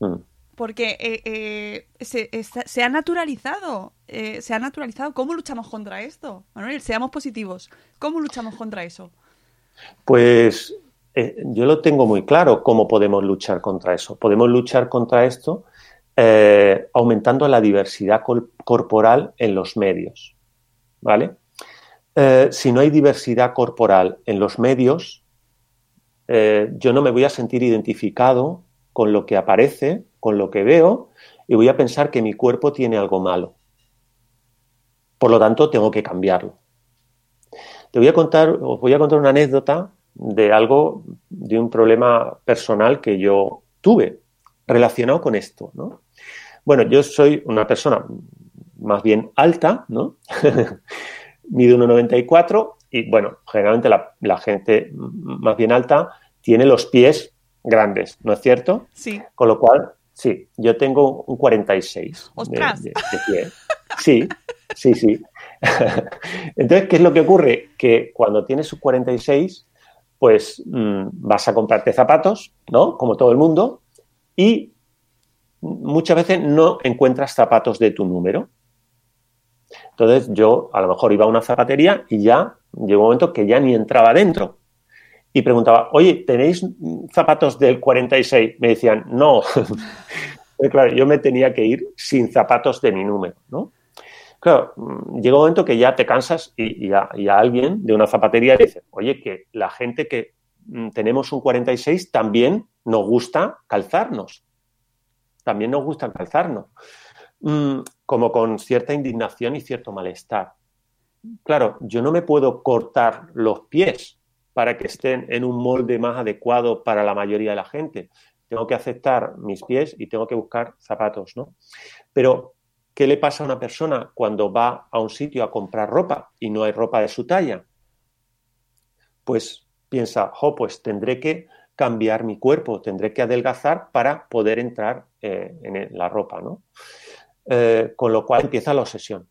Mm. Porque eh, eh, se, ha naturalizado. eh, se ha naturalizado. ¿Cómo luchamos contra esto? Manuel, seamos positivos. ¿Cómo luchamos contra eso? Pues yo lo tengo muy claro cómo podemos luchar contra eso. Podemos luchar contra esto aumentando la diversidad corporal en los medios. ¿Vale? Si no hay diversidad corporal en los medios, yo no me voy a sentir identificado con lo que aparece, con lo que veo, y voy a pensar que mi cuerpo tiene algo malo. Por lo tanto, tengo que cambiarlo. Te voy a contar, os voy a contar una anécdota de algo, de un problema personal que yo tuve relacionado con esto, ¿no? Bueno, yo soy una persona más bien alta, ¿no? Mido 1,94 y, bueno, generalmente la, la gente más bien alta tiene los pies grandes, ¿no es cierto? Sí. Con lo cual, sí, yo tengo un 46 de, ¡Ostras! de-. Sí, sí, sí. Entonces, ¿qué es lo que ocurre? Que cuando tienes un 46, pues mm, vas a comprarte zapatos, ¿no? Como todo el mundo, y muchas veces no encuentras zapatos de tu número. Entonces, yo a lo mejor iba a una zapatería y ya llegó un momento que ya ni entraba dentro. Y preguntaba, oye, ¿tenéis zapatos del 46? Me decían, no. Claro, yo me tenía que ir sin zapatos de mi número, ¿no? Claro, mm, llega un momento que ya te cansas y, y a, y a alguien de una zapatería le dice, oye, que la gente que mm, tenemos un 46 también nos gusta calzarnos. También nos gusta calzarnos. Mm, como con cierta indignación y cierto malestar. Claro, yo no me puedo cortar los pies para que estén en un molde más adecuado para la mayoría de la gente. Tengo que aceptar mis pies y tengo que buscar zapatos, ¿no? Pero, ¿qué le pasa a una persona cuando va a un sitio a comprar ropa y no hay ropa de su talla? Pues piensa, jo, pues tendré que cambiar mi cuerpo, tendré que adelgazar para poder entrar eh, en la ropa, ¿no? Eh, con lo cual empieza la obsesión.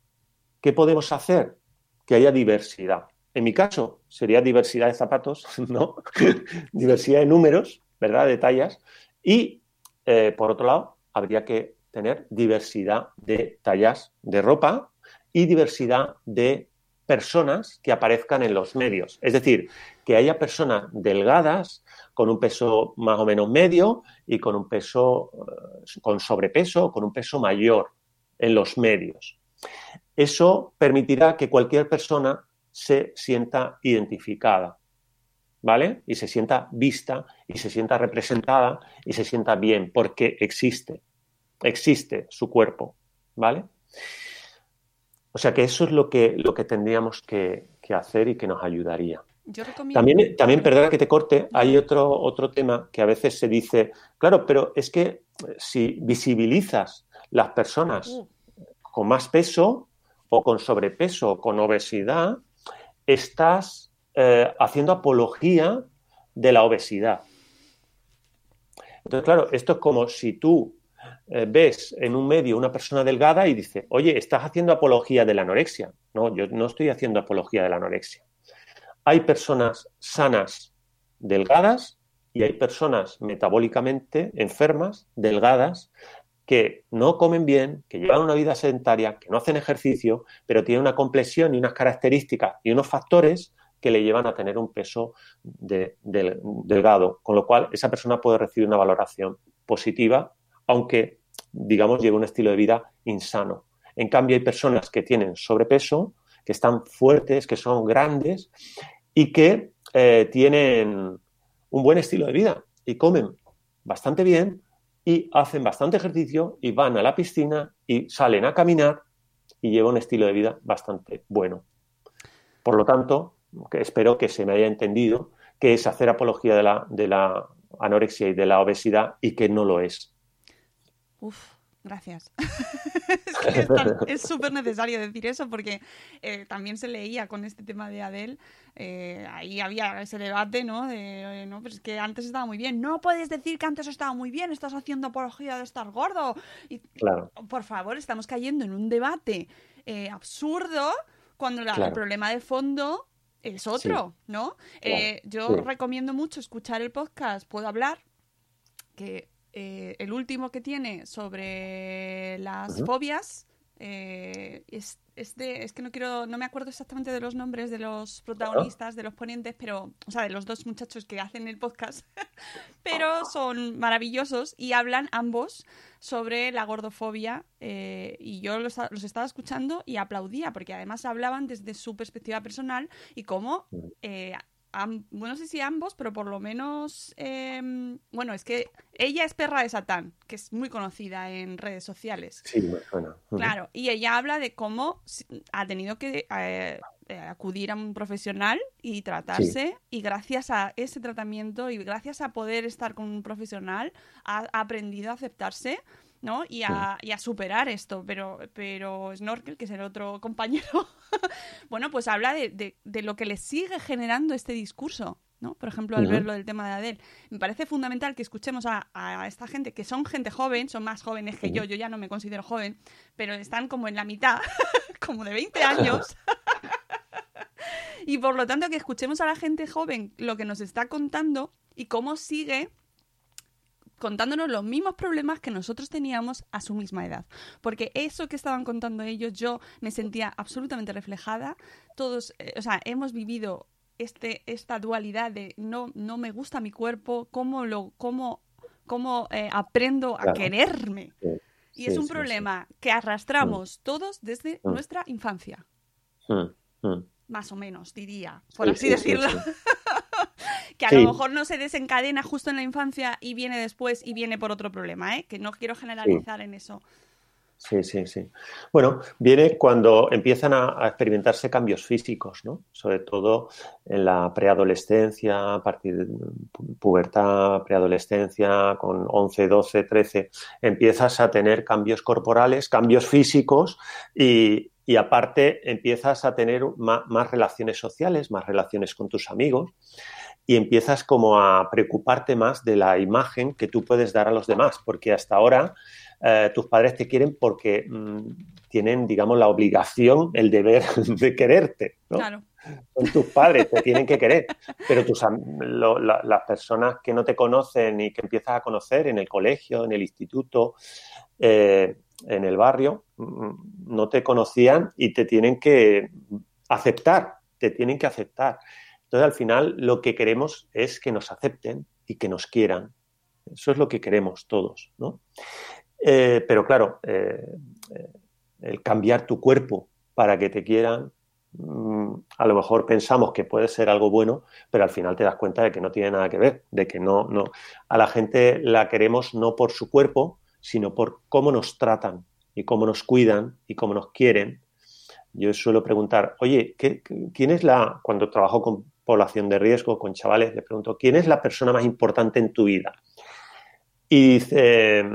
¿Qué podemos hacer? Que haya diversidad. En mi caso, sería diversidad de zapatos, ¿no? diversidad de números, ¿verdad? De tallas. Y, eh, por otro lado, habría que tener diversidad de tallas de ropa y diversidad de personas que aparezcan en los medios. Es decir, que haya personas delgadas, con un peso más o menos medio y con un peso, eh, con sobrepeso, con un peso mayor en los medios. Eso permitirá que cualquier persona se sienta identificada, ¿vale? Y se sienta vista y se sienta representada y se sienta bien porque existe, existe su cuerpo, ¿vale? O sea que eso es lo que, lo que tendríamos que, que hacer y que nos ayudaría. Yo recomiendo. También, también, perdona que te corte, hay otro, otro tema que a veces se dice, claro, pero es que eh, si visibilizas las personas Uh, con más peso o con sobrepeso o con obesidad, estás eh, haciendo apología de la obesidad. Entonces, claro, esto es como si tú eh, ves en un medio una persona delgada y dices, oye, estás haciendo apología de la anorexia. No, yo no estoy haciendo apología de la anorexia. Hay personas sanas delgadas y hay personas metabólicamente enfermas delgadas que no comen bien, que llevan una vida sedentaria, que no hacen ejercicio, pero tienen una complexión y unas características y unos factores que le llevan a tener un peso de- del- delgado, con lo cual esa persona puede recibir una valoración positiva, aunque, digamos, lleve un estilo de vida insano. En cambio, hay personas que tienen sobrepeso, que están fuertes, que son grandes y que eh, tienen un buen estilo de vida y comen bastante bien y hacen bastante ejercicio y van a la piscina y salen a caminar y llevan un estilo de vida bastante bueno. Por lo tanto, espero que se me haya entendido que es hacer apología de la, de la anorexia y de la obesidad y que no lo es. Gracias. es que súper necesario decir eso porque eh, también se leía con este tema de Adele, eh, ahí había ese debate, ¿no? De, no, pues es que antes estaba muy bien. No puedes decir que antes estaba muy bien, estás haciendo apología de estar gordo. Y, Claro. por favor, estamos cayendo en un debate eh, absurdo cuando la- el Claro. problema de fondo es otro, ¿no? Eh, yo sí. recomiendo mucho escuchar el podcast Puedo hablar, que eh, el último que tiene sobre las fobias eh, es, es de- es que no quiero, no me acuerdo exactamente de los nombres de los protagonistas, de los ponentes, pero, o sea, de los dos muchachos que hacen el podcast, pero son maravillosos y hablan ambos sobre la gordofobia eh, y yo los, los estaba escuchando y aplaudía porque además hablaban desde su perspectiva personal y cómo eh, bueno, no sé si ambos, pero por lo menos, em, bueno, es que ella es perra de Satán, que es muy conocida en redes sociales. Sí, me suena. Claro, y ella habla de cómo ha tenido que eh, eh, acudir a un profesional y tratarse, y gracias a ese tratamiento y gracias a poder estar con un profesional, ha aprendido a aceptarse. ¿No? Y a, y a superar esto, pero, pero Snorkel, que es el otro compañero, bueno, pues habla de, de- de lo que le sigue generando este discurso, ¿no? Por ejemplo, al Ujú. ver lo del tema de Adele. Me parece fundamental que escuchemos a, a esta gente, que son gente joven, son más jóvenes que yo, yo ya no me considero joven, pero están como en la mitad, como de 20 años. y por lo tanto, que escuchemos a la gente joven lo que nos está contando y cómo sigue contándonos los mismos problemas que nosotros teníamos a su misma edad. Porque eso que estaban contando ellos, yo me sentía absolutamente reflejada. Todos, eh, o sea, hemos vivido este, esta dualidad de no, no me gusta mi cuerpo, cómo, lo, cómo, cómo eh, aprendo a Claro. quererme. Sí, Y es un sí, problema que arrastramos todos desde Mm. nuestra infancia. Mm, mm. más o menos, diría, por Sí, así sí, sí, decirlo. Que a Sí. lo mejor no se desencadena justo en la infancia y viene después y viene por otro problema, ¿eh? Que no quiero generalizar en eso. Sí, sí, sí. Bueno, viene cuando empiezan a, a experimentarse cambios físicos, ¿no? Sobre todo en la preadolescencia, a partir de pu- pubertad, preadolescencia, con 11, 12, 13, empiezas a tener cambios corporales, cambios físicos y, y aparte empiezas a tener más relaciones sociales, más relaciones con tus amigos y empiezas como a preocuparte más de la imagen que tú puedes dar a los demás, porque hasta ahora eh, tus padres te quieren porque mm, tienen, digamos, la obligación, el deber de quererte, ¿no? Claro. Son tus padres, te tienen que querer, pero tus, am- lo- la- las personas que no te conocen y que empiezas a conocer en el colegio, en el instituto, eh, en el barrio, mm, no te conocían y te tienen que aceptar, te tienen que aceptar. Entonces, al final, lo que queremos es que nos acepten y que nos quieran. Eso es lo que queremos todos, ¿no? Eh, pero claro, eh, eh, el cambiar tu cuerpo para que te quieran, mm, a lo mejor pensamos que puede ser algo bueno, pero al final te das cuenta de que no tiene nada que ver, de que no, no, a la gente la queremos no por su cuerpo, sino por cómo nos tratan y cómo nos cuidan y cómo nos quieren. Yo suelo preguntar, oye, ¿qué- qué- ¿quién es la, cuando trabajo con población de riesgo, con chavales, le pregunto, ¿quién es la persona más importante en tu vida? Y dice,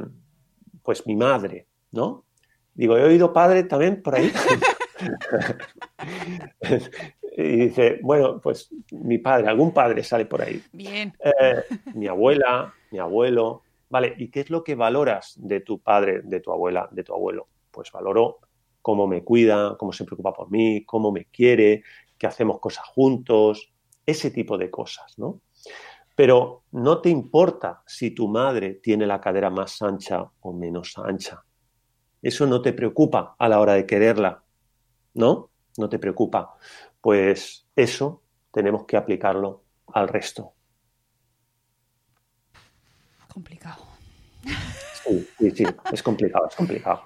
pues mi madre, ¿no? Digo, he oído padre también por ahí. y dice, bueno, pues mi padre, algún padre sale por ahí. Bien. Eh, mi abuela, mi abuelo. Vale, ¿y qué es lo que valoras de tu padre, de tu abuela, de tu abuelo? Pues valoro cómo me cuida, cómo se preocupa por mí, cómo me quiere, que hacemos cosas juntos, ese tipo de cosas, ¿no? Pero no te importa si tu madre tiene la cadera más ancha o menos ancha. Eso no te preocupa a la hora de quererla, ¿no? No te preocupa. Pues eso tenemos que aplicarlo al resto. Complicado. Sí, sí, sí, es complicado, es complicado.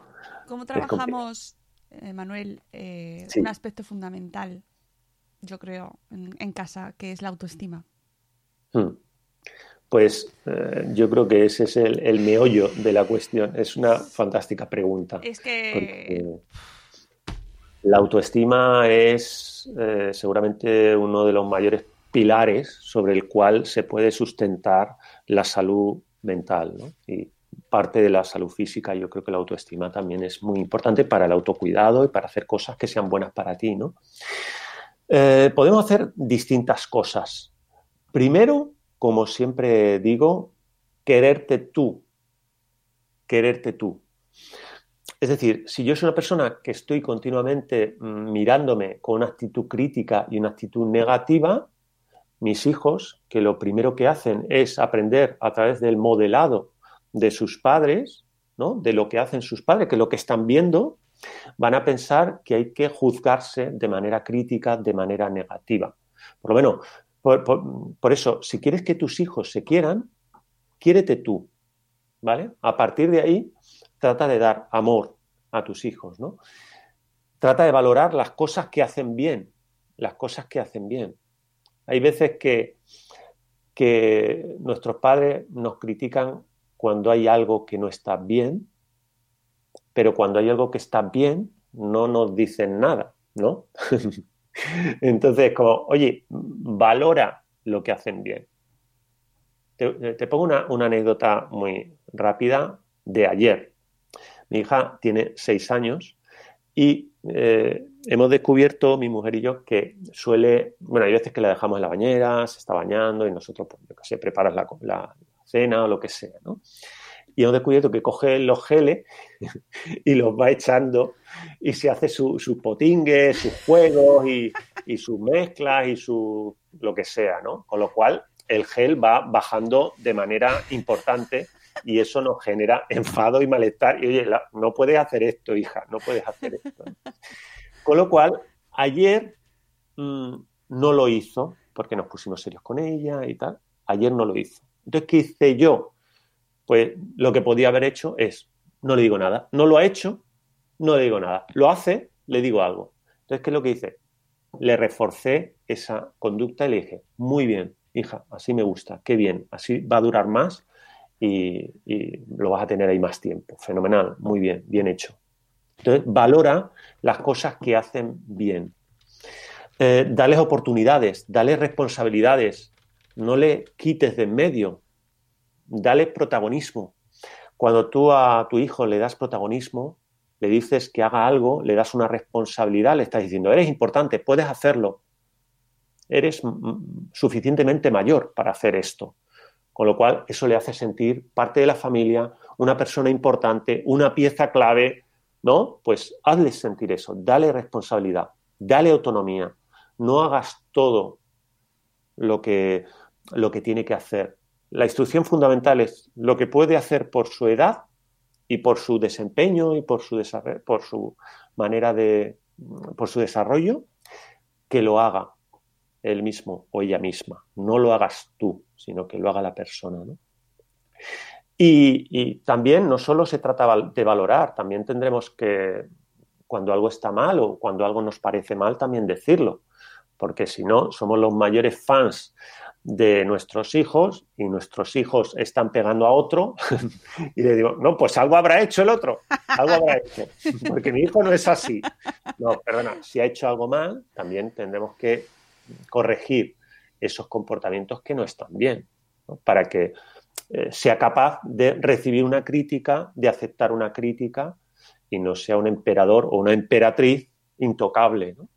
¿Cómo complicado. trabajamos, eh, Manuel, eh, Sí. un aspecto fundamental, yo creo, en, en casa, que es la autoestima? Hmm. Pues eh, yo creo que ese es el, el meollo de la cuestión. Es una fantástica pregunta. Es que la autoestima es eh, seguramente uno de los mayores pilares sobre el cual se puede sustentar la salud mental. ¿no? Y parte de la salud física, yo creo que la autoestima también es muy importante para el autocuidado y para hacer cosas que sean buenas para ti. ¿no? Eh, podemos hacer distintas cosas. Primero, como siempre digo, quererte tú. Quererte tú. Es decir, si yo soy una persona que estoy continuamente mm, mirándome con una actitud crítica y una actitud negativa, mis hijos, que lo primero que hacen es aprender a través del modelado de sus padres, ¿no? de lo que hacen sus padres, que lo que están viendo, van a pensar que hay que juzgarse de manera crítica, de manera negativa. Por lo menos, por, por- eso, si quieres que tus hijos se quieran, quiérete tú, ¿vale? A partir de ahí, trata de dar amor a tus hijos, ¿no? Trata de valorar las cosas que hacen bien, las cosas que hacen bien. Hay veces que, que nuestros padres nos critican cuando hay algo que no está bien, pero cuando hay algo que está bien, no nos dicen nada, ¿no? Entonces, como, oye, valora lo que hacen bien. Te, te pongo una, una anécdota muy rápida de ayer. Mi hija tiene seis años y eh, hemos descubierto, mi mujer y yo, que suele, bueno, hay veces que la dejamos en la bañera, se está bañando y nosotros, pues, yo qué preparas la cena o lo que sea, ¿no? Y hemos descubierto que coge los geles y los va echando y se hace sus su potingues, sus juegos y, sus mezclas y su lo que sea, ¿no? Con lo cual el gel va bajando de manera importante y eso nos genera enfado y malestar. Y oye, no puedes hacer esto, hija, no puedes hacer esto. Con lo cual, ayer mm, no lo hizo porque nos pusimos serios con ella y tal. Ayer no lo hizo. Entonces, ¿qué hice yo? Pues lo que podía haber hecho es, no le digo nada. No lo ha hecho, no le digo nada. Lo hace, le digo algo. Entonces, ¿qué es lo que hice? Le reforcé esa conducta y le dije, muy bien, hija, así me gusta, qué bien, así va a durar más y, lo vas a tener ahí más tiempo. Fenomenal, muy bien, bien hecho. Entonces, valora las cosas que hacen bien. Eh, dales oportunidades, dales responsabilidades, no le quites de en medio, dale protagonismo. Cuando tú a tu hijo le das protagonismo, le dices que haga algo, le das una responsabilidad, le estás diciendo, eres importante, puedes hacerlo, eres suficientemente mayor para hacer esto. Con lo cual, eso le hace sentir parte de la familia, una persona importante, una pieza clave, ¿no? Pues hazle sentir eso, dale responsabilidad, dale autonomía, no hagas todo lo que, lo que tiene que hacer. La instrucción fundamental es lo que puede hacer por su edad y por su desempeño y por su, manera de, por su desarrollo, que lo haga él mismo o ella misma. No lo hagas tú, sino que lo haga la persona. Y, y, también no solo se trata de valorar, también tendremos que, cuando algo está mal o cuando algo nos parece mal, también decirlo, porque si no, somos los mayores fans de nuestros hijos y nuestros hijos están pegando a otro y le digo, no, pues algo habrá hecho el otro, algo habrá hecho, porque mi hijo no es así. No, perdona, si ha hecho algo mal, también tendremos que corregir esos comportamientos que no están bien, para que eh, sea capaz de recibir una crítica, de aceptar una crítica y no sea un emperador o una emperatriz intocable. ¿no?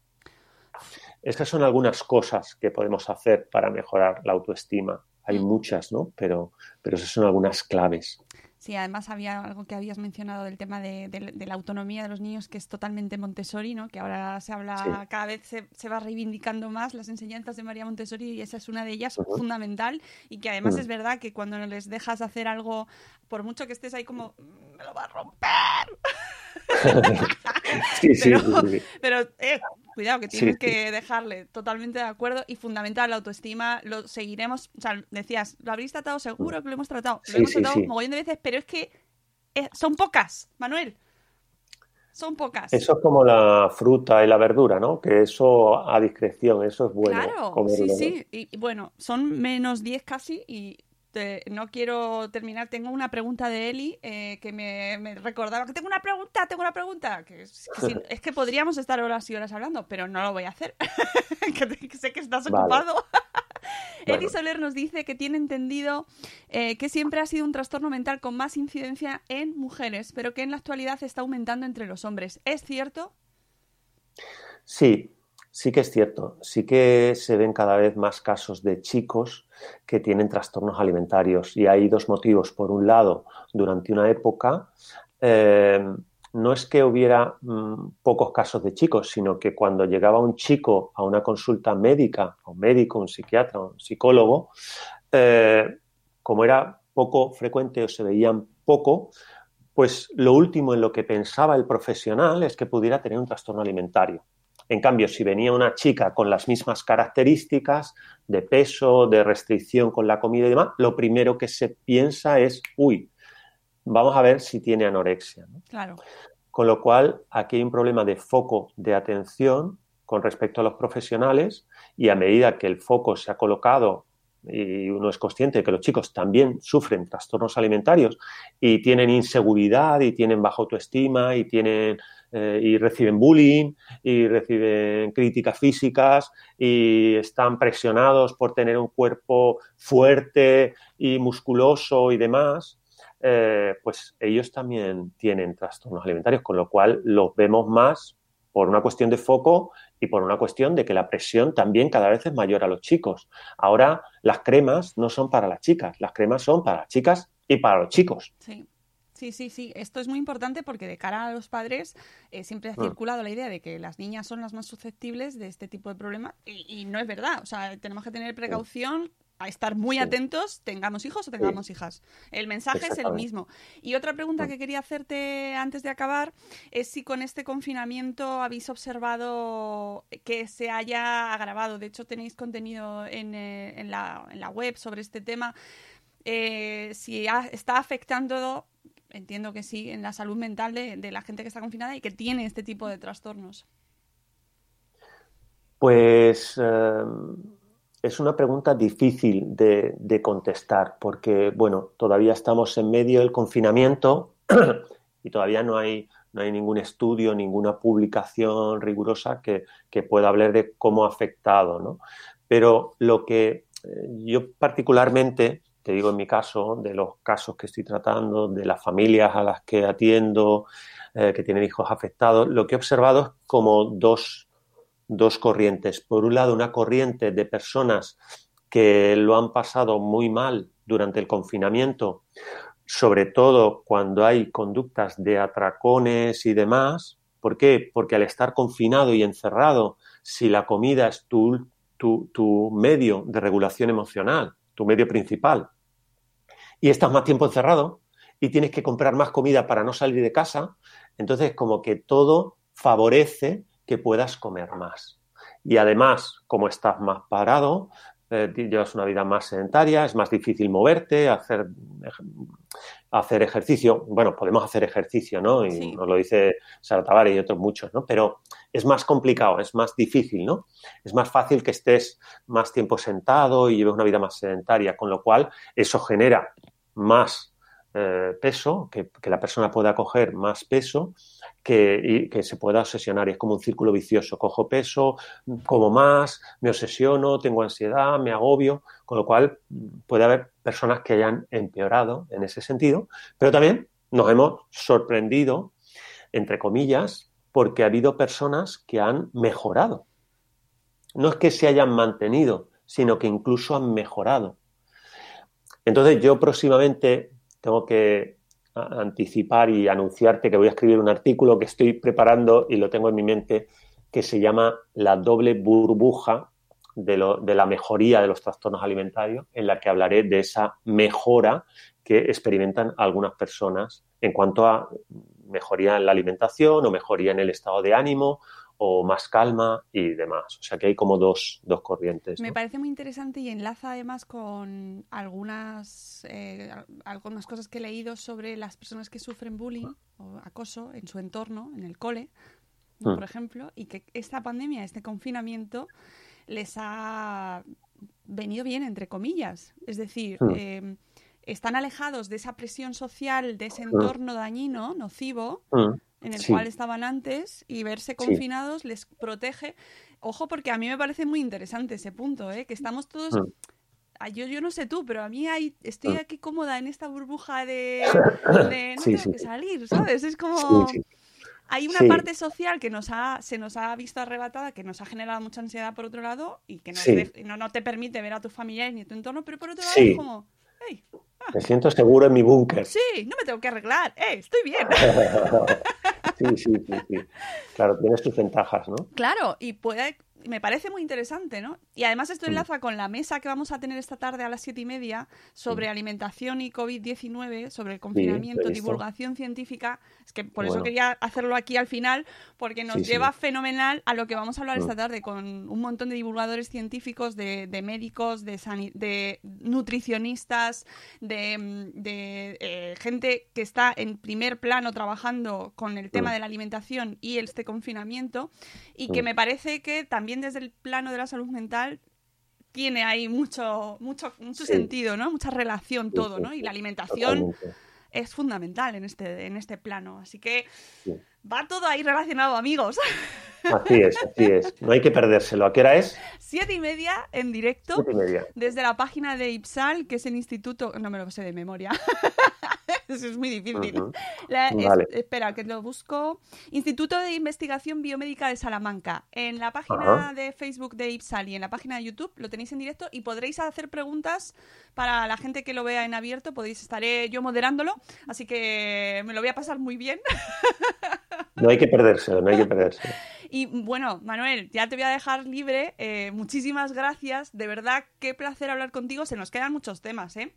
Esas son algunas cosas que podemos hacer para mejorar la autoestima. Hay muchas, ¿no? Pero, pero esas son algunas claves. Sí, además había algo que habías mencionado del tema de, de- de la autonomía de los niños, que es totalmente Montessori, ¿no? Que ahora se habla, Sí. cada vez se, se va reivindicando más las enseñanzas de María Montessori y esa es una de ellas fundamental y que además Mm. es verdad que cuando les dejas hacer algo, por mucho que estés ahí como, "Mm, me lo va a romper, Sí, sí, pero, sí, sí. pero, eh, cuidado, que tienes sí. que dejarle totalmente de acuerdo y fundamental la autoestima, lo seguiremos, o sea, decías, ¿lo habréis tratado? Seguro que lo hemos tratado, lo Sí, hemos tratado sí. mogollón de veces, pero es que eh, son pocas, Manuel, son pocas. Eso es como la fruta y la verdura, ¿no? Que eso a discreción, eso es bueno. claro, sí, comerlo. sí, y, y bueno, son menos 10 casi y... te- no quiero terminar. Tengo una pregunta de Eli eh, que me, me recordaba que tengo una pregunta, tengo una pregunta. Que es, que si- es que podríamos estar horas y horas hablando, pero no lo voy a hacer. que, te- que sé que estás Vale. ocupado. Eli. Soler nos dice que tiene entendido eh, que siempre ha sido un trastorno mental con más incidencia en mujeres, pero que en la actualidad está aumentando entre los hombres. ¿Es cierto? Sí, sí que es cierto. Sí que se ven cada vez más casos de chicos que tienen trastornos alimentarios. Y hay dos motivos. Por un lado, durante una época, eh, no es que hubiera mm, pocos casos de chicos, sino que cuando llegaba un chico a una consulta médica, un médico, un psiquiatra, un psicólogo, eh, como era poco frecuente o se veían poco, pues lo último en lo que pensaba el profesional es que pudiera tener un trastorno alimentario. En cambio, si venía una chica con las mismas características de peso, de restricción con la comida y demás, lo primero que se piensa es, uy, vamos a ver si tiene anorexia. ¿no? Claro. Con lo cual, aquí hay un problema de foco de atención con respecto a los profesionales y a medida que el foco se ha colocado y uno es consciente de que los chicos también sufren trastornos alimentarios y tienen inseguridad y tienen baja autoestima y tienen eh, y reciben bullying y reciben críticas físicas y están presionados por tener un cuerpo fuerte y musculoso y demás, eh, pues ellos también tienen trastornos alimentarios, con lo cual los vemos más por una cuestión de foco y por una cuestión de que la presión también cada vez es mayor a los chicos. Ahora las cremas no son para las chicas, las cremas son para las chicas y para los chicos. Sí. Sí, sí, sí. Esto es muy importante porque de cara a los padres eh, siempre ha Mm. circulado la idea de que las niñas son las más susceptibles de este tipo de problemas y, y no es verdad. O sea, tenemos que tener precaución, a estar muy Sí. atentos, tengamos hijos o tengamos hijas. El mensaje es el mismo. Y otra pregunta que quería hacerte antes de acabar es si con este confinamiento habéis observado que se haya agravado. De hecho, tenéis contenido en, eh, en la, en la web sobre este tema. Eh, si ha- está afectando, entiendo que sí, en la salud mental de, la gente que está confinada y que tiene este tipo de trastornos. Pues eh, es una pregunta difícil de, de contestar porque, bueno, todavía estamos en medio del confinamiento y todavía no hay, no hay ningún estudio, ninguna publicación rigurosa que, que pueda hablar de cómo ha afectado, ¿no? Pero lo que eh, yo particularmente, te digo en mi caso, de los casos que estoy tratando, de las familias a las que atiendo, eh, que tienen hijos afectados, lo que he observado es como dos dos corrientes. Por un lado, una corriente de personas que lo han pasado muy mal durante el confinamiento, sobre todo cuando hay conductas de atracones y demás. ¿Por qué? Porque al estar confinado y encerrado, si la comida es tu, tu, tu medio de regulación emocional, tu medio principal, y estás más tiempo encerrado y tienes que comprar más comida para no salir de casa, entonces como que todo favorece que puedas comer más. Y además, como estás más parado, eh, llevas una vida más sedentaria, es más difícil moverte, hacer, hacer ejercicio. Bueno, podemos hacer ejercicio, ¿no? Y Sí. nos lo dice Sara Tavares y otros muchos, ¿no? Pero es más complicado, es más difícil, ¿no? Es más fácil que estés más tiempo sentado y lleves una vida más sedentaria, con lo cual eso genera más eh, peso, que, que, la persona pueda coger más peso que, y que se pueda obsesionar. Y es como un círculo vicioso. Cojo peso, como más, me obsesiono, tengo ansiedad, me agobio, con lo cual puede haber personas que hayan empeorado en ese sentido, pero también nos hemos sorprendido, entre comillas, porque ha habido personas que han mejorado. No es que se hayan mantenido, sino que incluso han mejorado. Entonces yo próximamente tengo que anticipar y anunciarte que voy a escribir un artículo que estoy preparando y lo tengo en mi mente, que se llama La doble burbuja de, lo- de la mejoría de los trastornos alimentarios, en la que hablaré de esa mejora que experimentan algunas personas en cuanto a mejoría en la alimentación o mejoría en el estado de ánimo o más calma y demás. O sea que hay como dos, dos corrientes. Me parece muy interesante y enlaza además con algunas, eh, al- algunas cosas que he leído sobre las personas que sufren bullying o acoso en su entorno, en el cole, ¿no? Mm. por ejemplo, y que esta pandemia, este confinamiento, les ha venido bien, entre comillas. Es decir, Mm. eh, están alejados de esa presión social, de ese Mm. entorno dañino, nocivo, Mm, en el Sí. cual estaban antes y verse confinados les protege. Ojo, porque a mí me parece muy interesante ese punto, ¿eh? que estamos todos... Yo, yo no sé tú, pero a mí hay, estoy aquí cómoda en esta burbuja de, de no tengo que salir, ¿sabes? Es como... Hay una Sí. parte social que nos ha, se nos ha visto arrebatada, que nos ha generado mucha ansiedad por otro lado y que nos Sí. de- no, no te permite ver a tus familiares ni a tu entorno, pero por otro lado Sí. es como, hey, Me siento seguro en mi búnker. sí, no me tengo que arreglar, eh, estoy bien. Sí, sí, sí, sí. Claro, tiene sus ventajas, ¿no? Claro, y puede, me parece muy interesante, ¿no? Y además esto Mm. enlaza con la mesa que vamos a tener esta tarde a las siete y media sobre alimentación y COVID-19, sobre el confinamiento, visto. divulgación científica. Es que por eso Bueno. quería hacerlo aquí al final, porque nos Sí, sí. lleva fenomenal a lo que vamos a hablar Mm. esta tarde con un montón de divulgadores científicos, de, de médicos, de, de nutricionistas, de, mm, de, eh, gente que está en primer plano trabajando con el tema Mm. de la alimentación y este confinamiento y que Mm. me parece que también desde el plano de la salud mental tiene ahí mucho mucho mucho Sí. sentido, ¿no? Mucha relación todo, sí, ¿no? Y la alimentación es fundamental en este en este plano, así que va todo ahí relacionado, amigos. Así es, así es. No hay que perdérselo. ¿A qué hora es? Siete y media en directo Siete y media. desde la página de IPSAL, que es el instituto, no me lo sé de memoria. Eso es muy difícil. Ujú. La- es- Vale. espera, que lo busco. Instituto de Investigación Biomédica de Salamanca. En la página de Facebook de IPSAL y en la página de YouTube lo tenéis en directo y podréis hacer preguntas para la gente que lo vea en abierto. Podéis estaré yo moderándolo, así que me lo voy a pasar muy bien. No hay que perdérselo, no hay que perdérselo. Y bueno, Manuel, ya te voy a dejar libre. Eh, muchísimas gracias. De verdad, qué placer hablar contigo. Se nos quedan muchos temas, ¿eh?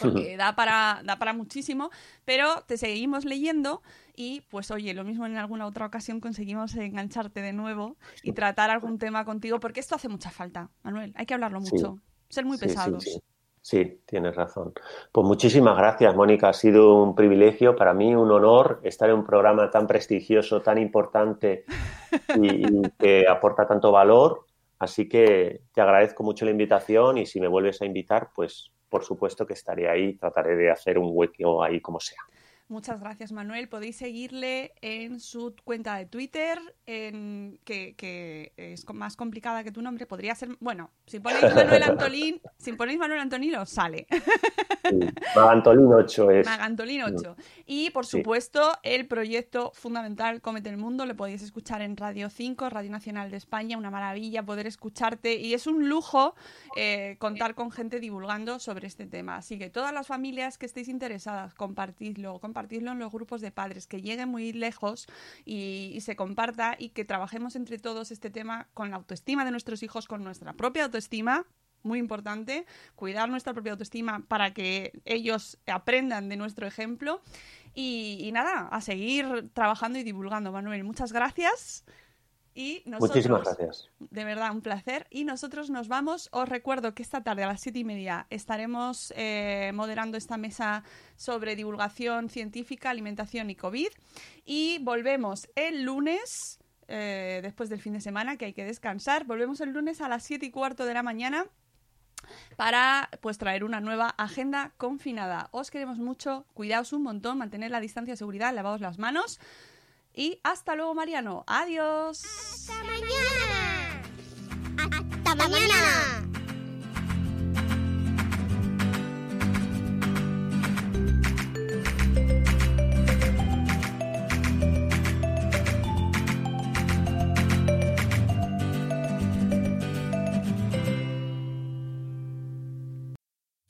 Porque da para, da para muchísimo, pero te seguimos leyendo y pues oye, lo mismo en alguna otra ocasión conseguimos engancharte de nuevo y tratar algún tema contigo, porque esto hace mucha falta, Manuel, hay que hablarlo Sí. mucho, ser muy sí, pesados. sí. Sí, tienes razón. Pues muchísimas gracias, Mónica. Ha sido un privilegio para mí, un honor estar en un programa tan prestigioso, tan importante y, y que aporta tanto valor. Así que te agradezco mucho la invitación y si me vuelves a invitar, pues por supuesto que estaré ahí. Trataré de hacer un hueco ahí como sea. Muchas gracias, Manuel. Podéis seguirle en su cuenta de Twitter, en, que, que es más complicada que tu nombre. Podría ser, bueno, si ponéis Manuel Antolín, si ponéis Manuel Antolín, os sale. Sí. Magantolín 8 es. Magantolín 8. Y por Sí. supuesto, el proyecto fundamental Cómete el Mundo lo podéis escuchar en Radio 5, Radio Nacional de España. Una maravilla poder escucharte y es un lujo eh, contar con gente divulgando sobre este tema. Así que todas las familias que estéis interesadas, compartidlo, compartidlo en los grupos de padres, que llegue muy lejos y, y se comparta y que trabajemos entre todos este tema con la autoestima de nuestros hijos, con nuestra propia autoestima muy importante, cuidar nuestra propia autoestima para que ellos aprendan de nuestro ejemplo. Y, y nada, a seguir trabajando y divulgando, Manuel. Muchas gracias. Y nosotros, Muchísimas gracias. de verdad, un placer. Y nosotros nos vamos. Os recuerdo que esta tarde a las siete y media estaremos eh, moderando esta mesa sobre divulgación científica, alimentación y COVID. Y volvemos el lunes, eh, después del fin de semana, que hay que descansar. Volvemos el lunes a las siete y cuarto de la mañana para pues traer una nueva agenda confinada. Os queremos mucho, cuidaos un montón, mantener la distancia de seguridad, lavaos las manos y hasta luego Mariano. Adiós. ¡Hasta mañana! ¡Hasta mañana!